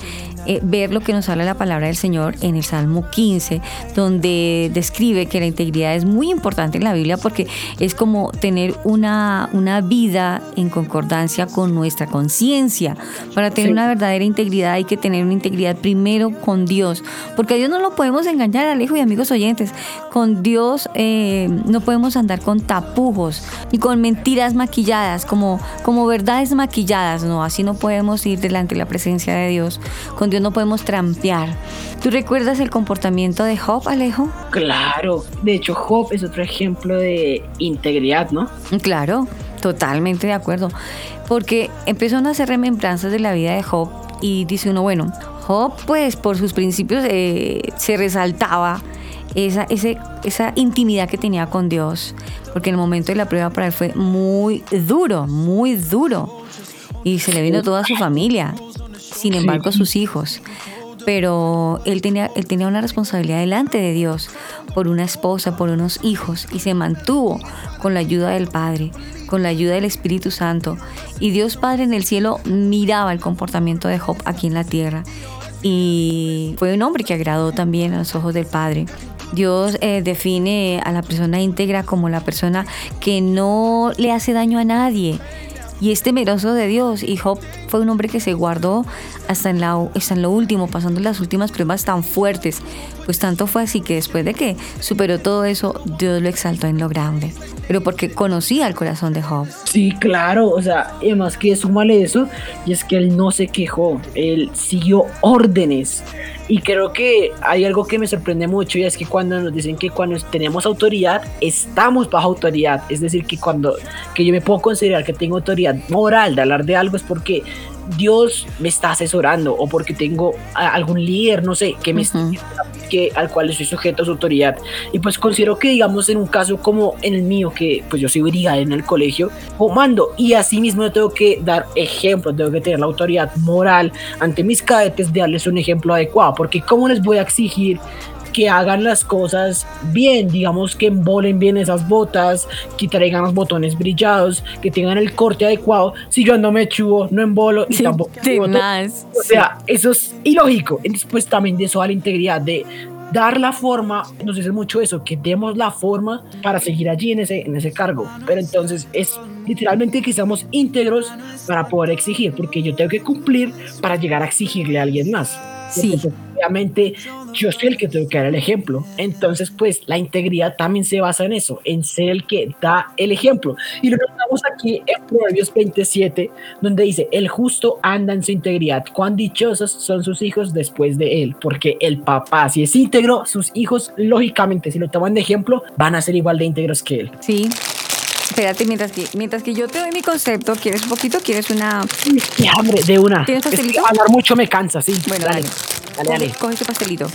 eh, ver lo que nos habla la palabra del Señor en el Salmo 15, donde describe que la integridad es muy importante en la Biblia porque es como tener una, una vida en concordancia con nuestra conciencia. Para tener una verdadera integridad hay que tener una integridad primero con Dios, porque a Dios no lo podemos engañar, Alejo y amigos oyentes. Con Dios eh, no podemos andar con tapujos y con mentiras maquilladas, como, como verdades maquilladas, no, así no podemos ir delante de la presencia de Dios. Con Dios no podemos trampear. ¿Tú recuerdas el comportamiento de Job, Alejo? Claro, de hecho Job es otro ejemplo de integridad, ¿no? Claro, totalmente de acuerdo. Porque empezó a hacer remembranzas de la vida de Job y dice uno, bueno, Job pues por sus principios eh, se resaltaba esa, ese, esa intimidad que tenía con Dios, porque en el momento de la prueba para él fue muy duro, muy duro. Y se le vino toda su familia, sin embargo sus hijos. Pero él tenía, él tenía una responsabilidad delante de Dios por una esposa, por unos hijos, y se mantuvo con la ayuda del Padre, con la ayuda del Espíritu Santo. Y Dios Padre en el cielo miraba el comportamiento de Job aquí en la tierra. Y fue un hombre que agradó también a los ojos del Padre. Dios eh, define a la persona íntegra como la persona que no le hace daño a nadie y es temeroso de Dios. Y Job fue un hombre que se guardó hasta en, la, hasta en lo último, pasando las últimas pruebas tan fuertes. Pues tanto fue así que después de que superó todo eso, Dios lo exaltó en lo grande. Pero porque conocía el corazón de Job. Sí, claro, o sea, además que súmale eso, y es que él no se quejó, él siguió órdenes. Y creo que hay algo que me sorprende mucho y es que cuando nos dicen que cuando tenemos autoridad, estamos bajo autoridad. Es decir, que cuando que yo me puedo considerar que tengo autoridad moral de hablar de algo es porque Dios me está asesorando o porque tengo algún líder, no sé, que me está que, al cual estoy sujeto a su autoridad. Y pues considero que, digamos, en un caso como en el mío, que pues yo soy brigadier en el colegio, comando y asimismo yo tengo que dar ejemplo, tengo que tener la autoridad moral ante mis cadetes de darles un ejemplo adecuado, porque ¿cómo les voy a exigir que hagan las cosas bien, digamos que embolen bien esas botas, que traigan los botones brillados, que tengan el corte adecuado. Si yo no me chubo, no embolo y tampoco. sí, más, O sea, eso es ilógico. Pues también de eso a la integridad de dar la forma, nos dice mucho eso, que demos la forma para seguir allí en ese, en ese cargo. Pero entonces es literalmente que seamos íntegros para poder exigir, porque yo tengo que cumplir para llegar a exigirle a alguien más. Sí. Obviamente yo soy el que tengo que dar el ejemplo. Entonces, pues la integridad también se basa en eso, en ser el que da el ejemplo. Y lo notamos aquí en Proverbios 27, donde dice, el justo anda en su integridad. Cuán dichosos son sus hijos después de él, porque el papá, si es íntegro, sus hijos, lógicamente, si lo toman de ejemplo, van a ser igual de íntegros que él. Sí. Espérate, mientras que, mientras que yo te doy mi concepto, ¿quieres un poquito? ¿Quieres una...? ¡Qué hambre! De una. ¿Tienes Es que pastelito? hablar mucho me cansa, sí. Bueno, dale. dale. Dale, dale. Coge, coge tu pastelito.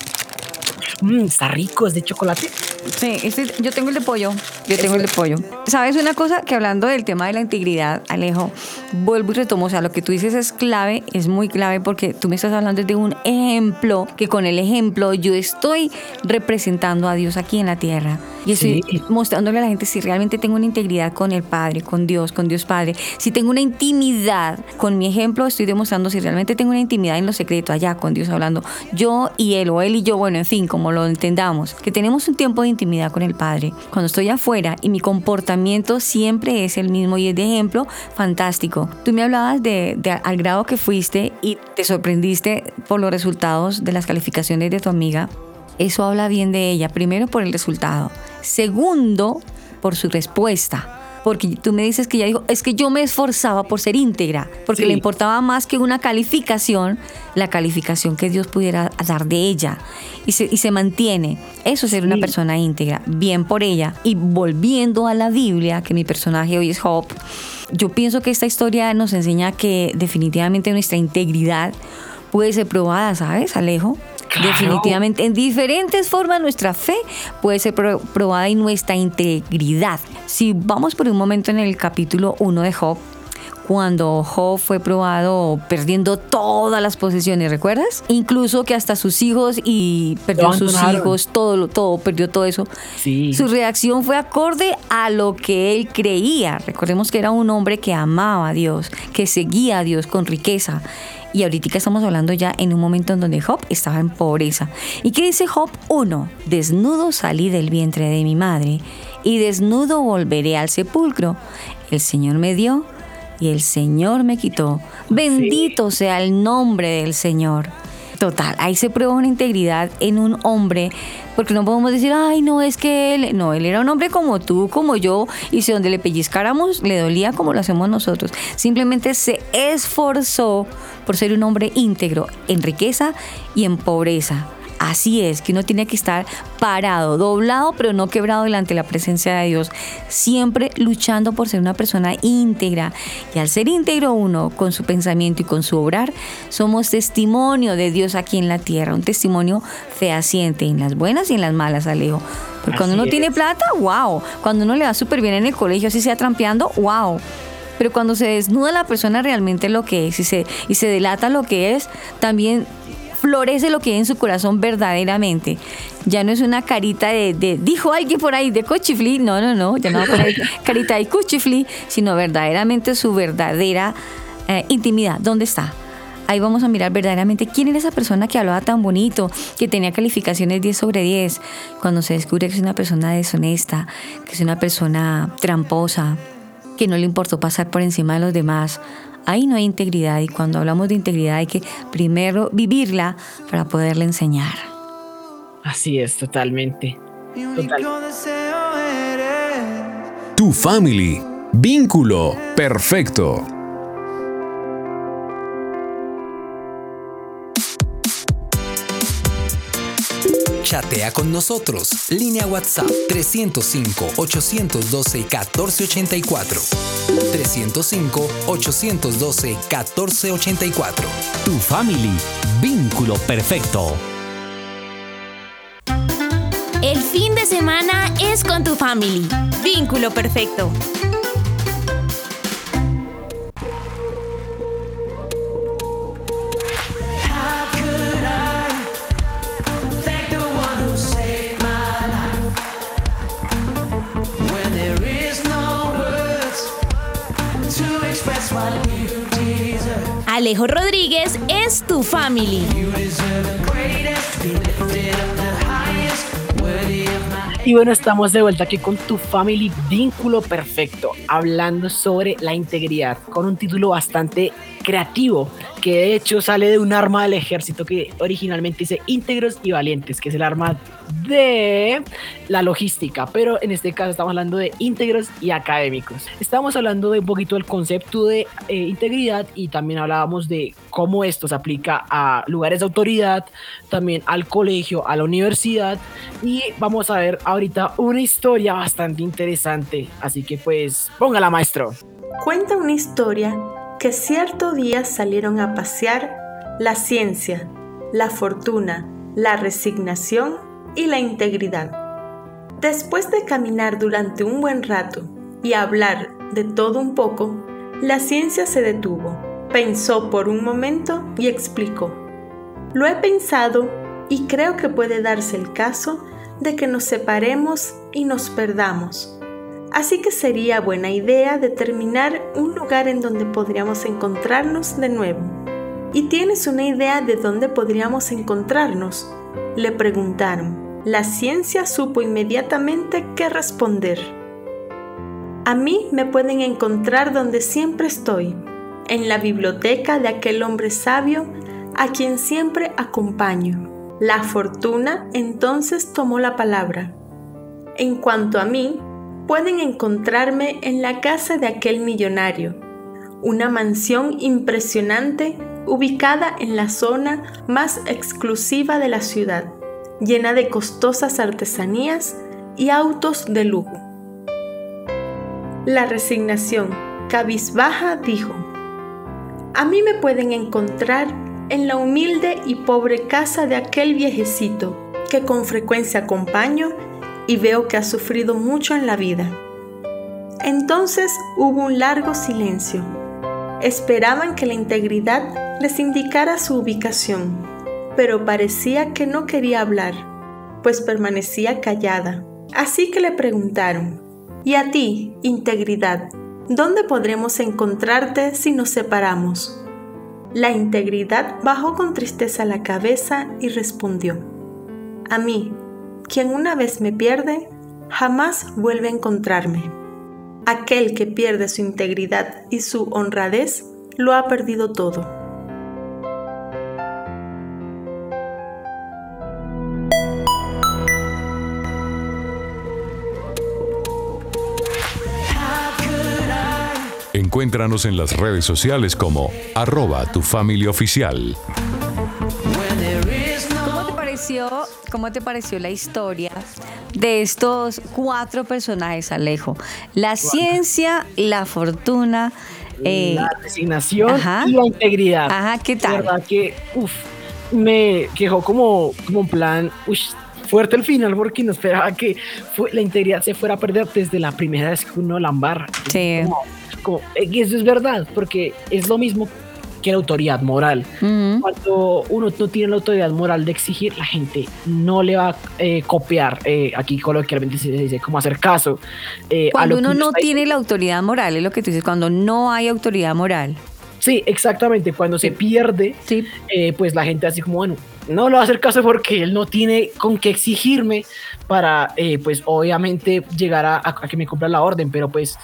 Mm, está rico, es de chocolate. Sí, este- yo tengo el de pollo. Yo tengo el de pollo. ¿Sabes una cosa? Que hablando del tema de la integridad, Alejo, vuelvo y retomo. O sea, lo que tú dices es clave, es muy clave porque tú me estás hablando de un ejemplo, que con el ejemplo yo estoy representando a Dios aquí en la tierra. Y estoy mostrándole a la gente si realmente tengo una integridad con el Padre, con Dios, con Dios Padre. Si tengo una intimidad con mi ejemplo, estoy demostrando si realmente tengo una intimidad en lo secreto, allá con Dios hablando. Yo y Él, o Él y yo, bueno, en fin, como lo entendamos. Que tenemos un tiempo de intimidad con el Padre. Cuando estoy afuera y mi comportamiento siempre es el mismo y es de ejemplo, fantástico. Tú me hablabas de, de al grado que fuiste y te sorprendiste por los resultados de las calificaciones de tu amiga. Eso habla bien de ella. Primero por el resultado. Segundo, por su respuesta. Porque tú me dices que ella dijo, es que yo me esforzaba por ser íntegra, porque Sí. le importaba más que una calificación, la calificación que Dios pudiera dar de ella. Y se, y se mantiene. Eso es ser una persona íntegra. Bien por ella. Y volviendo a la Biblia, que mi personaje hoy es Job, yo pienso que esta historia nos enseña que definitivamente nuestra integridad puede ser probada, ¿sabes, Alejo? Definitivamente, en diferentes formas nuestra fe puede ser pro- probada y nuestra integridad. Si vamos por un momento en el capítulo 1 de Job, cuando Job fue probado perdiendo todas las posesiones, ¿recuerdas? Incluso que hasta sus hijos y perdió sus hijos, todo, todo, perdió todo eso. Sí. Su reacción fue acorde a lo que él creía. Recordemos que era un hombre que amaba a Dios, que seguía a Dios con riqueza. Y ahorita estamos hablando ya en un momento en donde Job estaba en pobreza. ¿Y qué dice Job 1? Desnudo salí del vientre de mi madre y desnudo volveré al sepulcro. El Señor me dio y el Señor me quitó. Bendito sea el nombre del Señor. Total, ahí se prueba una integridad en un hombre, porque no podemos decir, ay, no, es que él, no, él era un hombre como tú, como yo, y si donde le pellizcáramos le dolía como lo hacemos nosotros. Simplemente se esforzó por ser un hombre íntegro en riqueza y en pobreza. Así es, que uno tiene que estar parado, doblado, pero no quebrado delante de la presencia de Dios, siempre luchando por ser una persona íntegra. Y al ser íntegro uno, con su pensamiento y con su obrar, somos testimonio de Dios aquí en la tierra, un testimonio fehaciente en las buenas y en las malas, Alejo. Porque cuando Así uno tiene plata, wow. Cuando uno le va súper bien en el colegio, así sea trampeando, wow. Pero cuando se desnuda la persona realmente lo que es y se, y se delata lo que es, también florece lo que hay en su corazón verdaderamente. Ya no es una carita de, de- dijo alguien por ahí, de cochiflí. No, no, no, ya no va a poner carita de cochiflí, sino verdaderamente su verdadera eh, intimidad. ¿Dónde está? Ahí vamos a mirar verdaderamente quién era esa persona que hablaba tan bonito, que tenía calificaciones 10 sobre 10, cuando se descubre que es una persona deshonesta, que es una persona tramposa, que no le importó pasar por encima de los demás. Ahí no hay integridad y cuando hablamos de integridad hay que primero vivirla para poderle enseñar. Así es, totalmente. Total. Tu family. Vínculo perfecto. Chatea con nosotros. Línea WhatsApp 305-812-1484. 305-812-1484. Tu family. Vínculo perfecto. El fin de semana es con tu family. Vínculo perfecto. Alejo Rodríguez es tu family. Y bueno, estamos de vuelta aquí con tu family vínculo perfecto, hablando sobre la integridad, con un título bastante creativo, que de hecho sale de un arma del ejército que originalmente dice íntegros y valientes, que es el arma de la logística, pero en este caso estamos hablando de íntegros y académicos. Estamos hablando de un poquito del concepto de eh, integridad y también hablábamos de cómo esto se aplica a lugares de autoridad, también al colegio, a la universidad y vamos a ver ahorita una historia bastante interesante, así que pues póngala maestro. Cuenta una historia que cierto día salieron a pasear la ciencia, la fortuna, la resignación y la integridad. Después de caminar durante un buen rato y hablar de todo un poco, la ciencia se detuvo, pensó por un momento y explicó. Lo he pensado y creo que puede darse el caso de que nos separemos y nos perdamos. Así que sería buena idea determinar un lugar en donde podríamos encontrarnos de nuevo. ¿Y tienes una idea de dónde podríamos encontrarnos? Le preguntaron. La ciencia supo inmediatamente qué responder. A mí me pueden encontrar donde siempre estoy, en la biblioteca de aquel hombre sabio a quien siempre acompaño. La fortuna entonces tomó la palabra. En cuanto a mí, pueden encontrarme en la casa de aquel millonario, una mansión impresionante ubicada en la zona más exclusiva de la ciudad, llena de costosas artesanías y autos de lujo. La resignación, cabizbaja, dijo, a mí me pueden encontrar en la humilde y pobre casa de aquel viejecito que con frecuencia acompaño y veo que ha sufrido mucho en la vida. Entonces hubo un largo silencio. Esperaban que la integridad les indicara su ubicación, pero parecía que no quería hablar, pues permanecía callada. Así que le preguntaron, ¿y a ti, integridad, dónde podremos encontrarte si nos separamos? La integridad bajó con tristeza la cabeza y respondió, A mí, quien una vez me pierde, jamás vuelve a encontrarme. Aquel que pierde su integridad y su honradez, lo ha perdido todo. Encuéntranos en las redes sociales como arroba tu familia oficial. ¿Cómo te pareció, cómo te pareció la historia de estos cuatro personajes, Alejo? La ciencia, la fortuna, eh, la resignación ajá. y la integridad. Ajá, ¿qué tal? De verdad que, uf, me quejó como, como un plan, ush, fuerte el final porque no esperaba que fue- la integridad se fuera a perder desde la primera vez que uno la embarra. Sí. Como, como, eh, y eso es verdad, porque es lo mismo que la autoridad moral. Cuando uno no tiene la autoridad moral de exigir, la gente no le va a eh, copiar, eh, aquí coloquialmente se dice, como hacer caso. eh, Cuando uno no tiene la autoridad moral, es lo que tú dices, cuando no hay autoridad moral. Sí, exactamente. Cuando se pierde, eh, pues la gente así como, bueno, no le va a hacer caso porque él no tiene con qué exigirme para, eh, pues obviamente llegar a, que me cumpla la orden, pero pues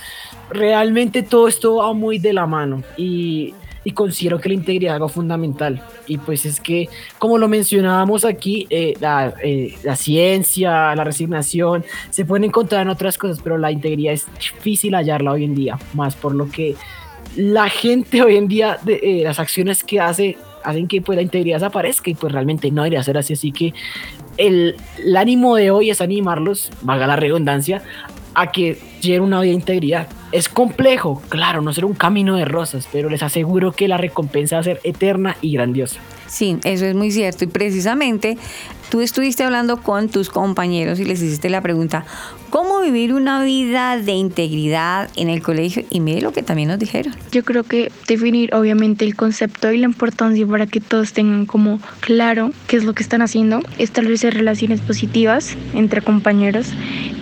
realmente todo esto va muy de la mano y, y considero que la integridad es algo fundamental. Y pues es que, como lo mencionábamos aquí, eh, la, eh, la ciencia, la resignación, se pueden encontrar en otras cosas, pero la integridad es difícil hallarla hoy en día, más por lo que la gente hoy en día, eh, las acciones que hace, hacen que pues la integridad desaparezca y pues realmente no debería ser así. Así que el, ánimo de hoy es animarlos, valga la redundancia, a que lleven una vida de integridad. Es complejo, claro, no será un camino de rosas, pero les aseguro que la recompensa va a ser eterna y grandiosa. Sí, eso es muy cierto. Y precisamente tú estuviste hablando con tus compañeros y les hiciste la pregunta, ¿cómo vivir una vida de integridad en el colegio? Y mire lo que también nos dijeron. Yo creo que definir obviamente el concepto y la importancia para que todos tengan como claro qué es lo que están haciendo, establecer relaciones positivas entre compañeros,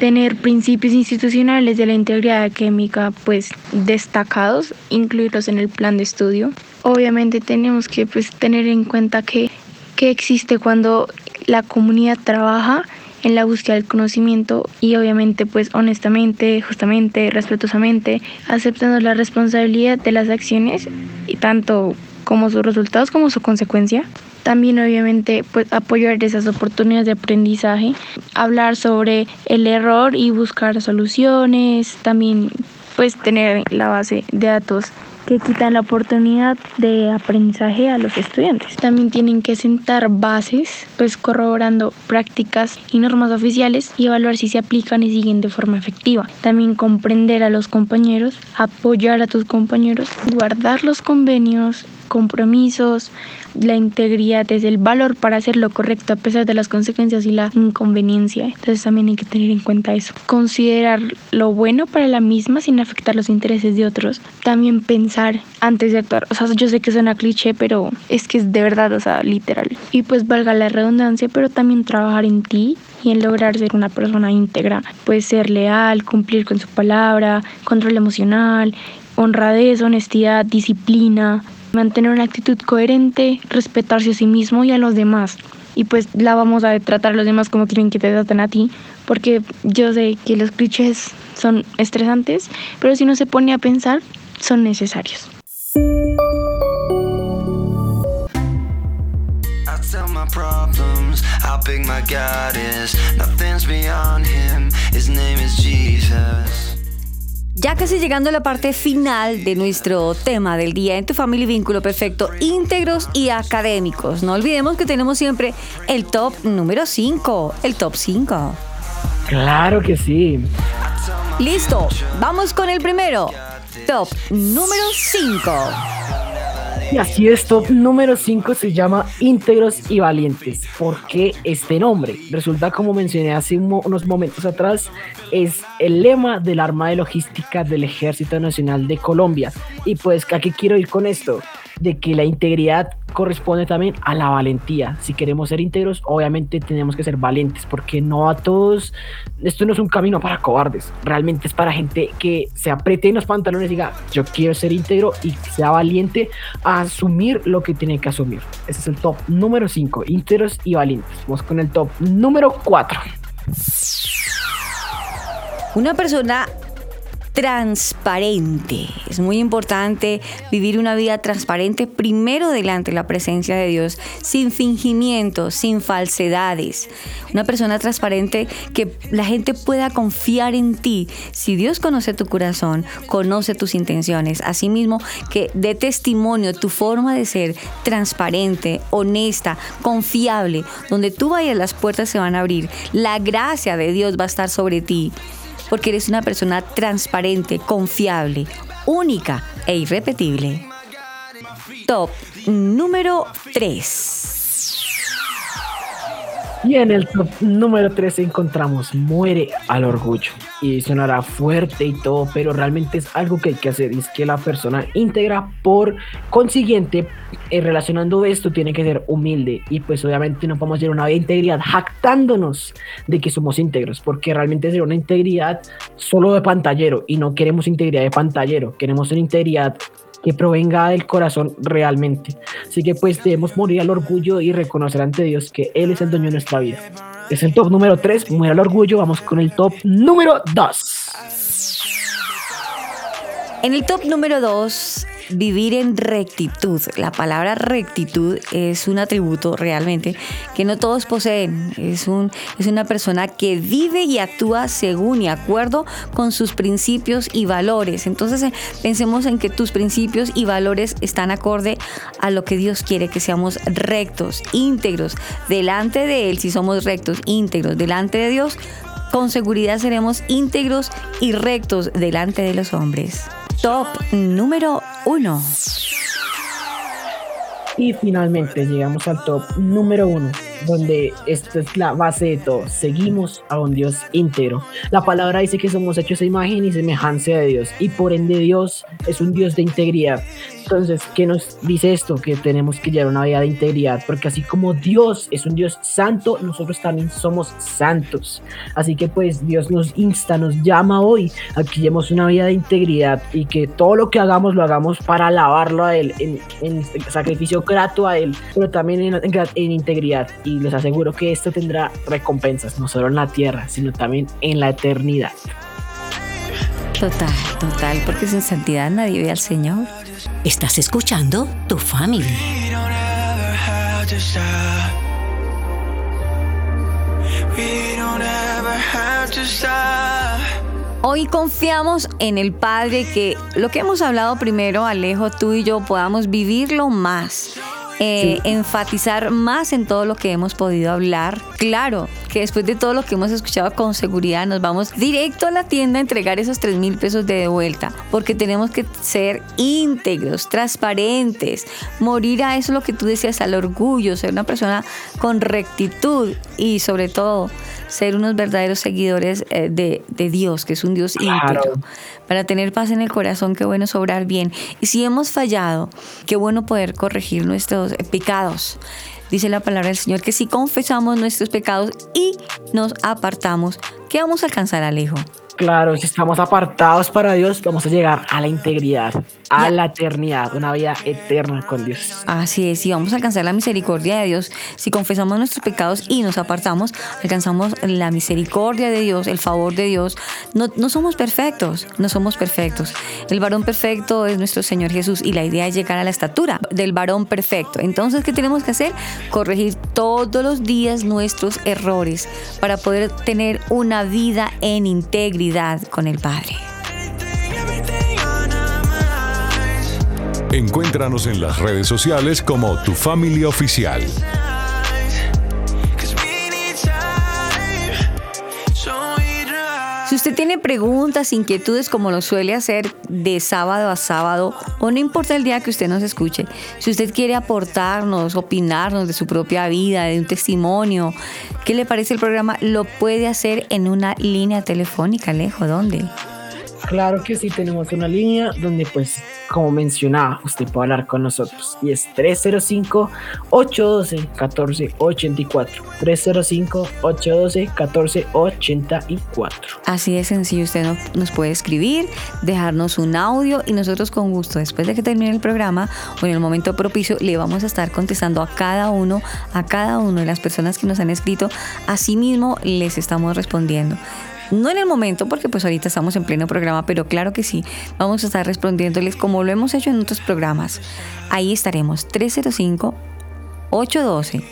tener principios institucionales de la integridad académica pues destacados, incluirlos en el plan de estudio. Obviamente tenemos que pues tener en cuenta que, que existe cuando la comunidad trabaja en la búsqueda del conocimiento y obviamente pues honestamente, justamente, respetuosamente, aceptando la responsabilidad de las acciones y tanto como sus resultados como su consecuencia. También obviamente pues apoyar esas oportunidades de aprendizaje, hablar sobre el error y buscar soluciones, también pues tener la base de datos que quitan la oportunidad de aprendizaje a los estudiantes. También tienen que sentar bases, pues corroborando prácticas y normas oficiales y evaluar si se aplican y siguen de forma efectiva. También comprender a los compañeros, apoyar a tus compañeros, guardar los convenios, compromisos, la integridad es el valor para hacer lo correcto a pesar de las consecuencias y la inconveniencia. Entonces también hay que tener en cuenta eso. Considerar lo bueno para la misma sin afectar los intereses de otros. También pensar antes de actuar. O sea, yo sé que suena cliché, pero es que es de verdad, o sea, literal. Y pues valga la redundancia, pero también trabajar en ti y en lograr ser una persona íntegra. Puede ser leal, cumplir con su palabra, control emocional, honradez, honestidad, disciplina, mantener una actitud coherente, respetarse a sí mismo y a los demás. Y pues la vamos a tratar a los demás como quieren que te traten a ti, porque yo sé que los clichés son estresantes, pero si no se pone a pensar, son necesarios. Ya casi llegando a la parte final de nuestro tema del día en tu familia y vínculo perfecto, íntegros y académicos. No olvidemos que tenemos siempre el top número 5, el top 5. Claro que sí. Listo, vamos con el primero. Top número 5. Y así es, top número 5 se llama Íntegros y Valientes. ¿Por qué este nombre? Resulta, como mencioné hace unos momentos atrás, es el lema del arma de logística del Ejército Nacional de Colombia. Y pues, ¿a qué quiero ir con esto? De que la integridad corresponde también a la valentía. Si queremos ser íntegros, obviamente tenemos que ser valientes, porque no a todos, esto no es un camino para cobardes, realmente es para gente que se apriete en los pantalones y diga, yo quiero ser íntegro y sea valiente a asumir lo que tiene que asumir. Ese es el top número 5, íntegros y valientes. Vamos con el top número 4. Una persona transparente. Es muy importante vivir una vida transparente primero delante de la presencia de Dios, sin fingimientos, sin falsedades. Una persona transparente que la gente pueda confiar en ti. Si Dios conoce tu corazón, conoce tus intenciones. Asimismo, que dé testimonio tu forma de ser transparente, honesta, confiable. Donde tú vayas, las puertas se van a abrir. La gracia de Dios va a estar sobre ti porque eres una persona transparente, confiable, única e irrepetible. Top número 3. Y en el top número 3 encontramos Muere al orgullo. Y sonará fuerte y todo, pero realmente es algo que hay que hacer. Es que la persona íntegra, por consiguiente, eh, relacionando esto, tiene que ser humilde. Y pues obviamente no podemos tener una vida de integridad jactándonos de que somos íntegros, porque realmente es una integridad solo de pantallero. Y no queremos integridad de pantallero, queremos una integridad que provenga del corazón realmente. Así que pues debemos morir al orgullo y reconocer ante Dios que Él es el dueño de nuestra vida. Es el top número 3, morir al orgullo. Vamos con el top número 2. En el top número 2 vivir en rectitud. La palabra rectitud es un atributo realmente que no todos poseen. Es, un, es una persona que vive y actúa según y acuerdo con sus principios y valores. Entonces eh, pensemos en que tus principios y valores están acorde a lo que Dios quiere, que seamos rectos, íntegros, delante de Él, si somos rectos, íntegros, delante de Dios, con seguridad seremos íntegros y rectos delante de los hombres. Top número 1. Y finalmente llegamos al top número uno, donde esta es la base de todo. Seguimos a un Dios íntegro. La palabra dice que somos hechos a imagen y semejanza de Dios, y por ende Dios es un Dios de integridad. Entonces, ¿qué nos dice esto? Que tenemos que llevar una vida de integridad, porque así como Dios es un Dios santo, nosotros también somos santos. Así que pues Dios nos insta, nos llama hoy a que llevemos una vida de integridad y que todo lo que hagamos lo hagamos para alabarlo a Él, en, en sacrificio grato a Él, pero también en, en, en integridad. Y les aseguro que esto tendrá recompensas, no solo en la tierra, sino también en la eternidad. Total, total, porque sin santidad nadie ve al Señor. Estás escuchando tu stop. Hoy confiamos en el Padre que lo que hemos hablado primero, Alejo, tú y yo podamos vivirlo más. Eh, enfatizar más en todo lo que hemos podido hablar. Claro que después de todo lo que hemos escuchado con seguridad nos vamos directo a la tienda a entregar esos 3 mil pesos de vuelta porque tenemos que ser íntegros, transparentes, morir a eso lo que tú decías, al orgullo, ser una persona con rectitud y sobre todo ser unos verdaderos seguidores eh, de, de Dios, que es un Dios íntegro. Para tener paz en el corazón, qué bueno sobrar bien. Y si hemos fallado, qué bueno poder corregir nuestros pecados. Dice la palabra del Señor que si confesamos nuestros pecados y nos apartamos, ¿qué vamos a alcanzar, Alejo? Claro, si estamos apartados para Dios, vamos a llegar a la integridad, a la eternidad, una vida eterna con Dios. Así es, si vamos a alcanzar la misericordia de Dios, si confesamos nuestros pecados y nos apartamos, alcanzamos la misericordia de Dios, el favor de Dios. No, no somos perfectos, no somos perfectos. El varón perfecto es nuestro Señor Jesús y la idea es llegar a la estatura del varón perfecto. Entonces, ¿qué tenemos que hacer? Corregir todos los días nuestros errores para poder tener una vida en integridad con el Padre. Encuéntranos en las redes sociales como Tu Familia Oficial. Si usted tiene preguntas, inquietudes, como lo suele hacer de sábado a sábado, o no importa el día que usted nos escuche, si usted quiere aportarnos, opinarnos de su propia vida, de un testimonio, ¿qué le parece el programa? Lo puede hacer en una línea telefónica, Alejo, ¿dónde? Claro que sí, tenemos una línea donde pues, como mencionaba, usted puede hablar con nosotros y es 305-812-1484. 305-812-1484. Así de sencillo, usted no- nos puede escribir, dejarnos un audio y nosotros con gusto, después de que termine el programa o en el momento propicio, le vamos a estar contestando a cada uno, a cada uno de las personas que nos han escrito. Asimismo, les estamos respondiendo. No en el momento, porque pues ahorita estamos en pleno programa, pero claro que sí, vamos a estar respondiéndoles como lo hemos hecho en otros programas. Ahí estaremos, 305 812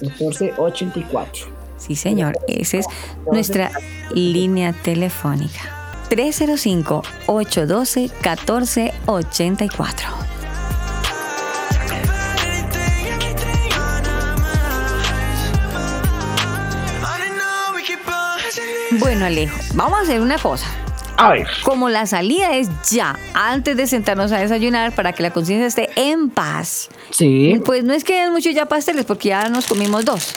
1484. Sí, señor. Esa es nuestra línea telefónica. 305-812-1484. Bueno, Alejo, vamos a hacer una cosa. A ver. Como la salida es ya, antes de sentarnos a desayunar para que la conciencia esté en Sí. Pues no es que den muchos ya pasteles, porque ya nos comimos dos.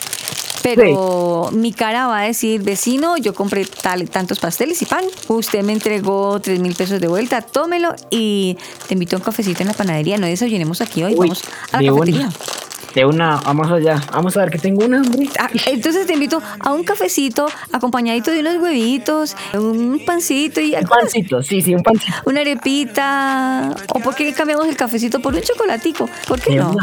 Pero mi cara va a decir, vecino, yo compré tal, tantos pasteles y pan. Usted me entregó tres mil pesos de vuelta, tómelo y te invito a un cafecito en la panadería. No desayunemos aquí hoy, Uy, vamos a la cafetería. De una, vamos allá. Vamos a ver que tengo una hambre. Ah, Entonces te invito a un cafecito acompañadito de unos huevitos, un pancito y Un pancito, sí, sí, un pancito. una arepita. ¿O por qué cambiamos el cafecito por un chocolatico? ¿Por qué no?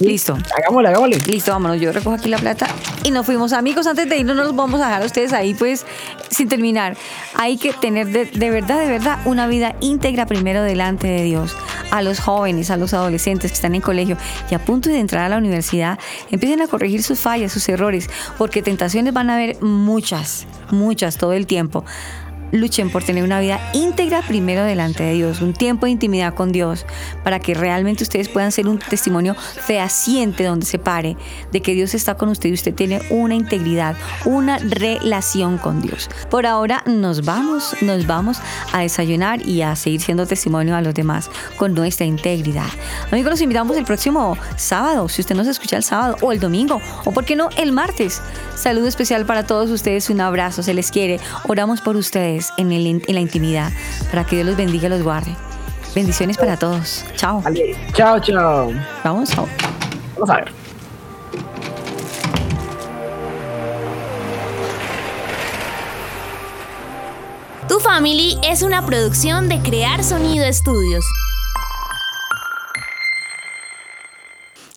Listo. Hagámosle, hagámosle. Listo, vámonos. Yo recojo aquí la plata y nos fuimos. Amigos, antes de irnos, no nos vamos a dejar a ustedes ahí, pues, sin terminar. Hay que tener de, de verdad, de verdad, una vida íntegra primero delante de Dios. A los jóvenes, a los adolescentes que están en colegio y a punto de entrar a la universidad, empiecen a corregir sus fallas, sus errores, porque tentaciones van a haber muchas, muchas todo el tiempo. Luchen por tener una vida íntegra primero delante de Dios, un tiempo de intimidad con Dios, para que realmente ustedes puedan ser un testimonio fehaciente donde se pare de que Dios está con usted y usted tiene una integridad, una relación con Dios. Por ahora nos vamos, nos vamos a desayunar y a seguir siendo testimonio a los demás con nuestra integridad. Amigos, los invitamos el próximo sábado, si usted nos escucha el sábado o el domingo, o por qué no el martes. Saludo especial para todos ustedes, un abrazo, se les quiere. Oramos por ustedes en, el, en la intimidad, para que Dios los bendiga y los guarde. Bendiciones para todos. Chao. Chao, chao. Vamos, chao. Vamos a ver. Tu Family es una producción de Crear Sonido Estudios.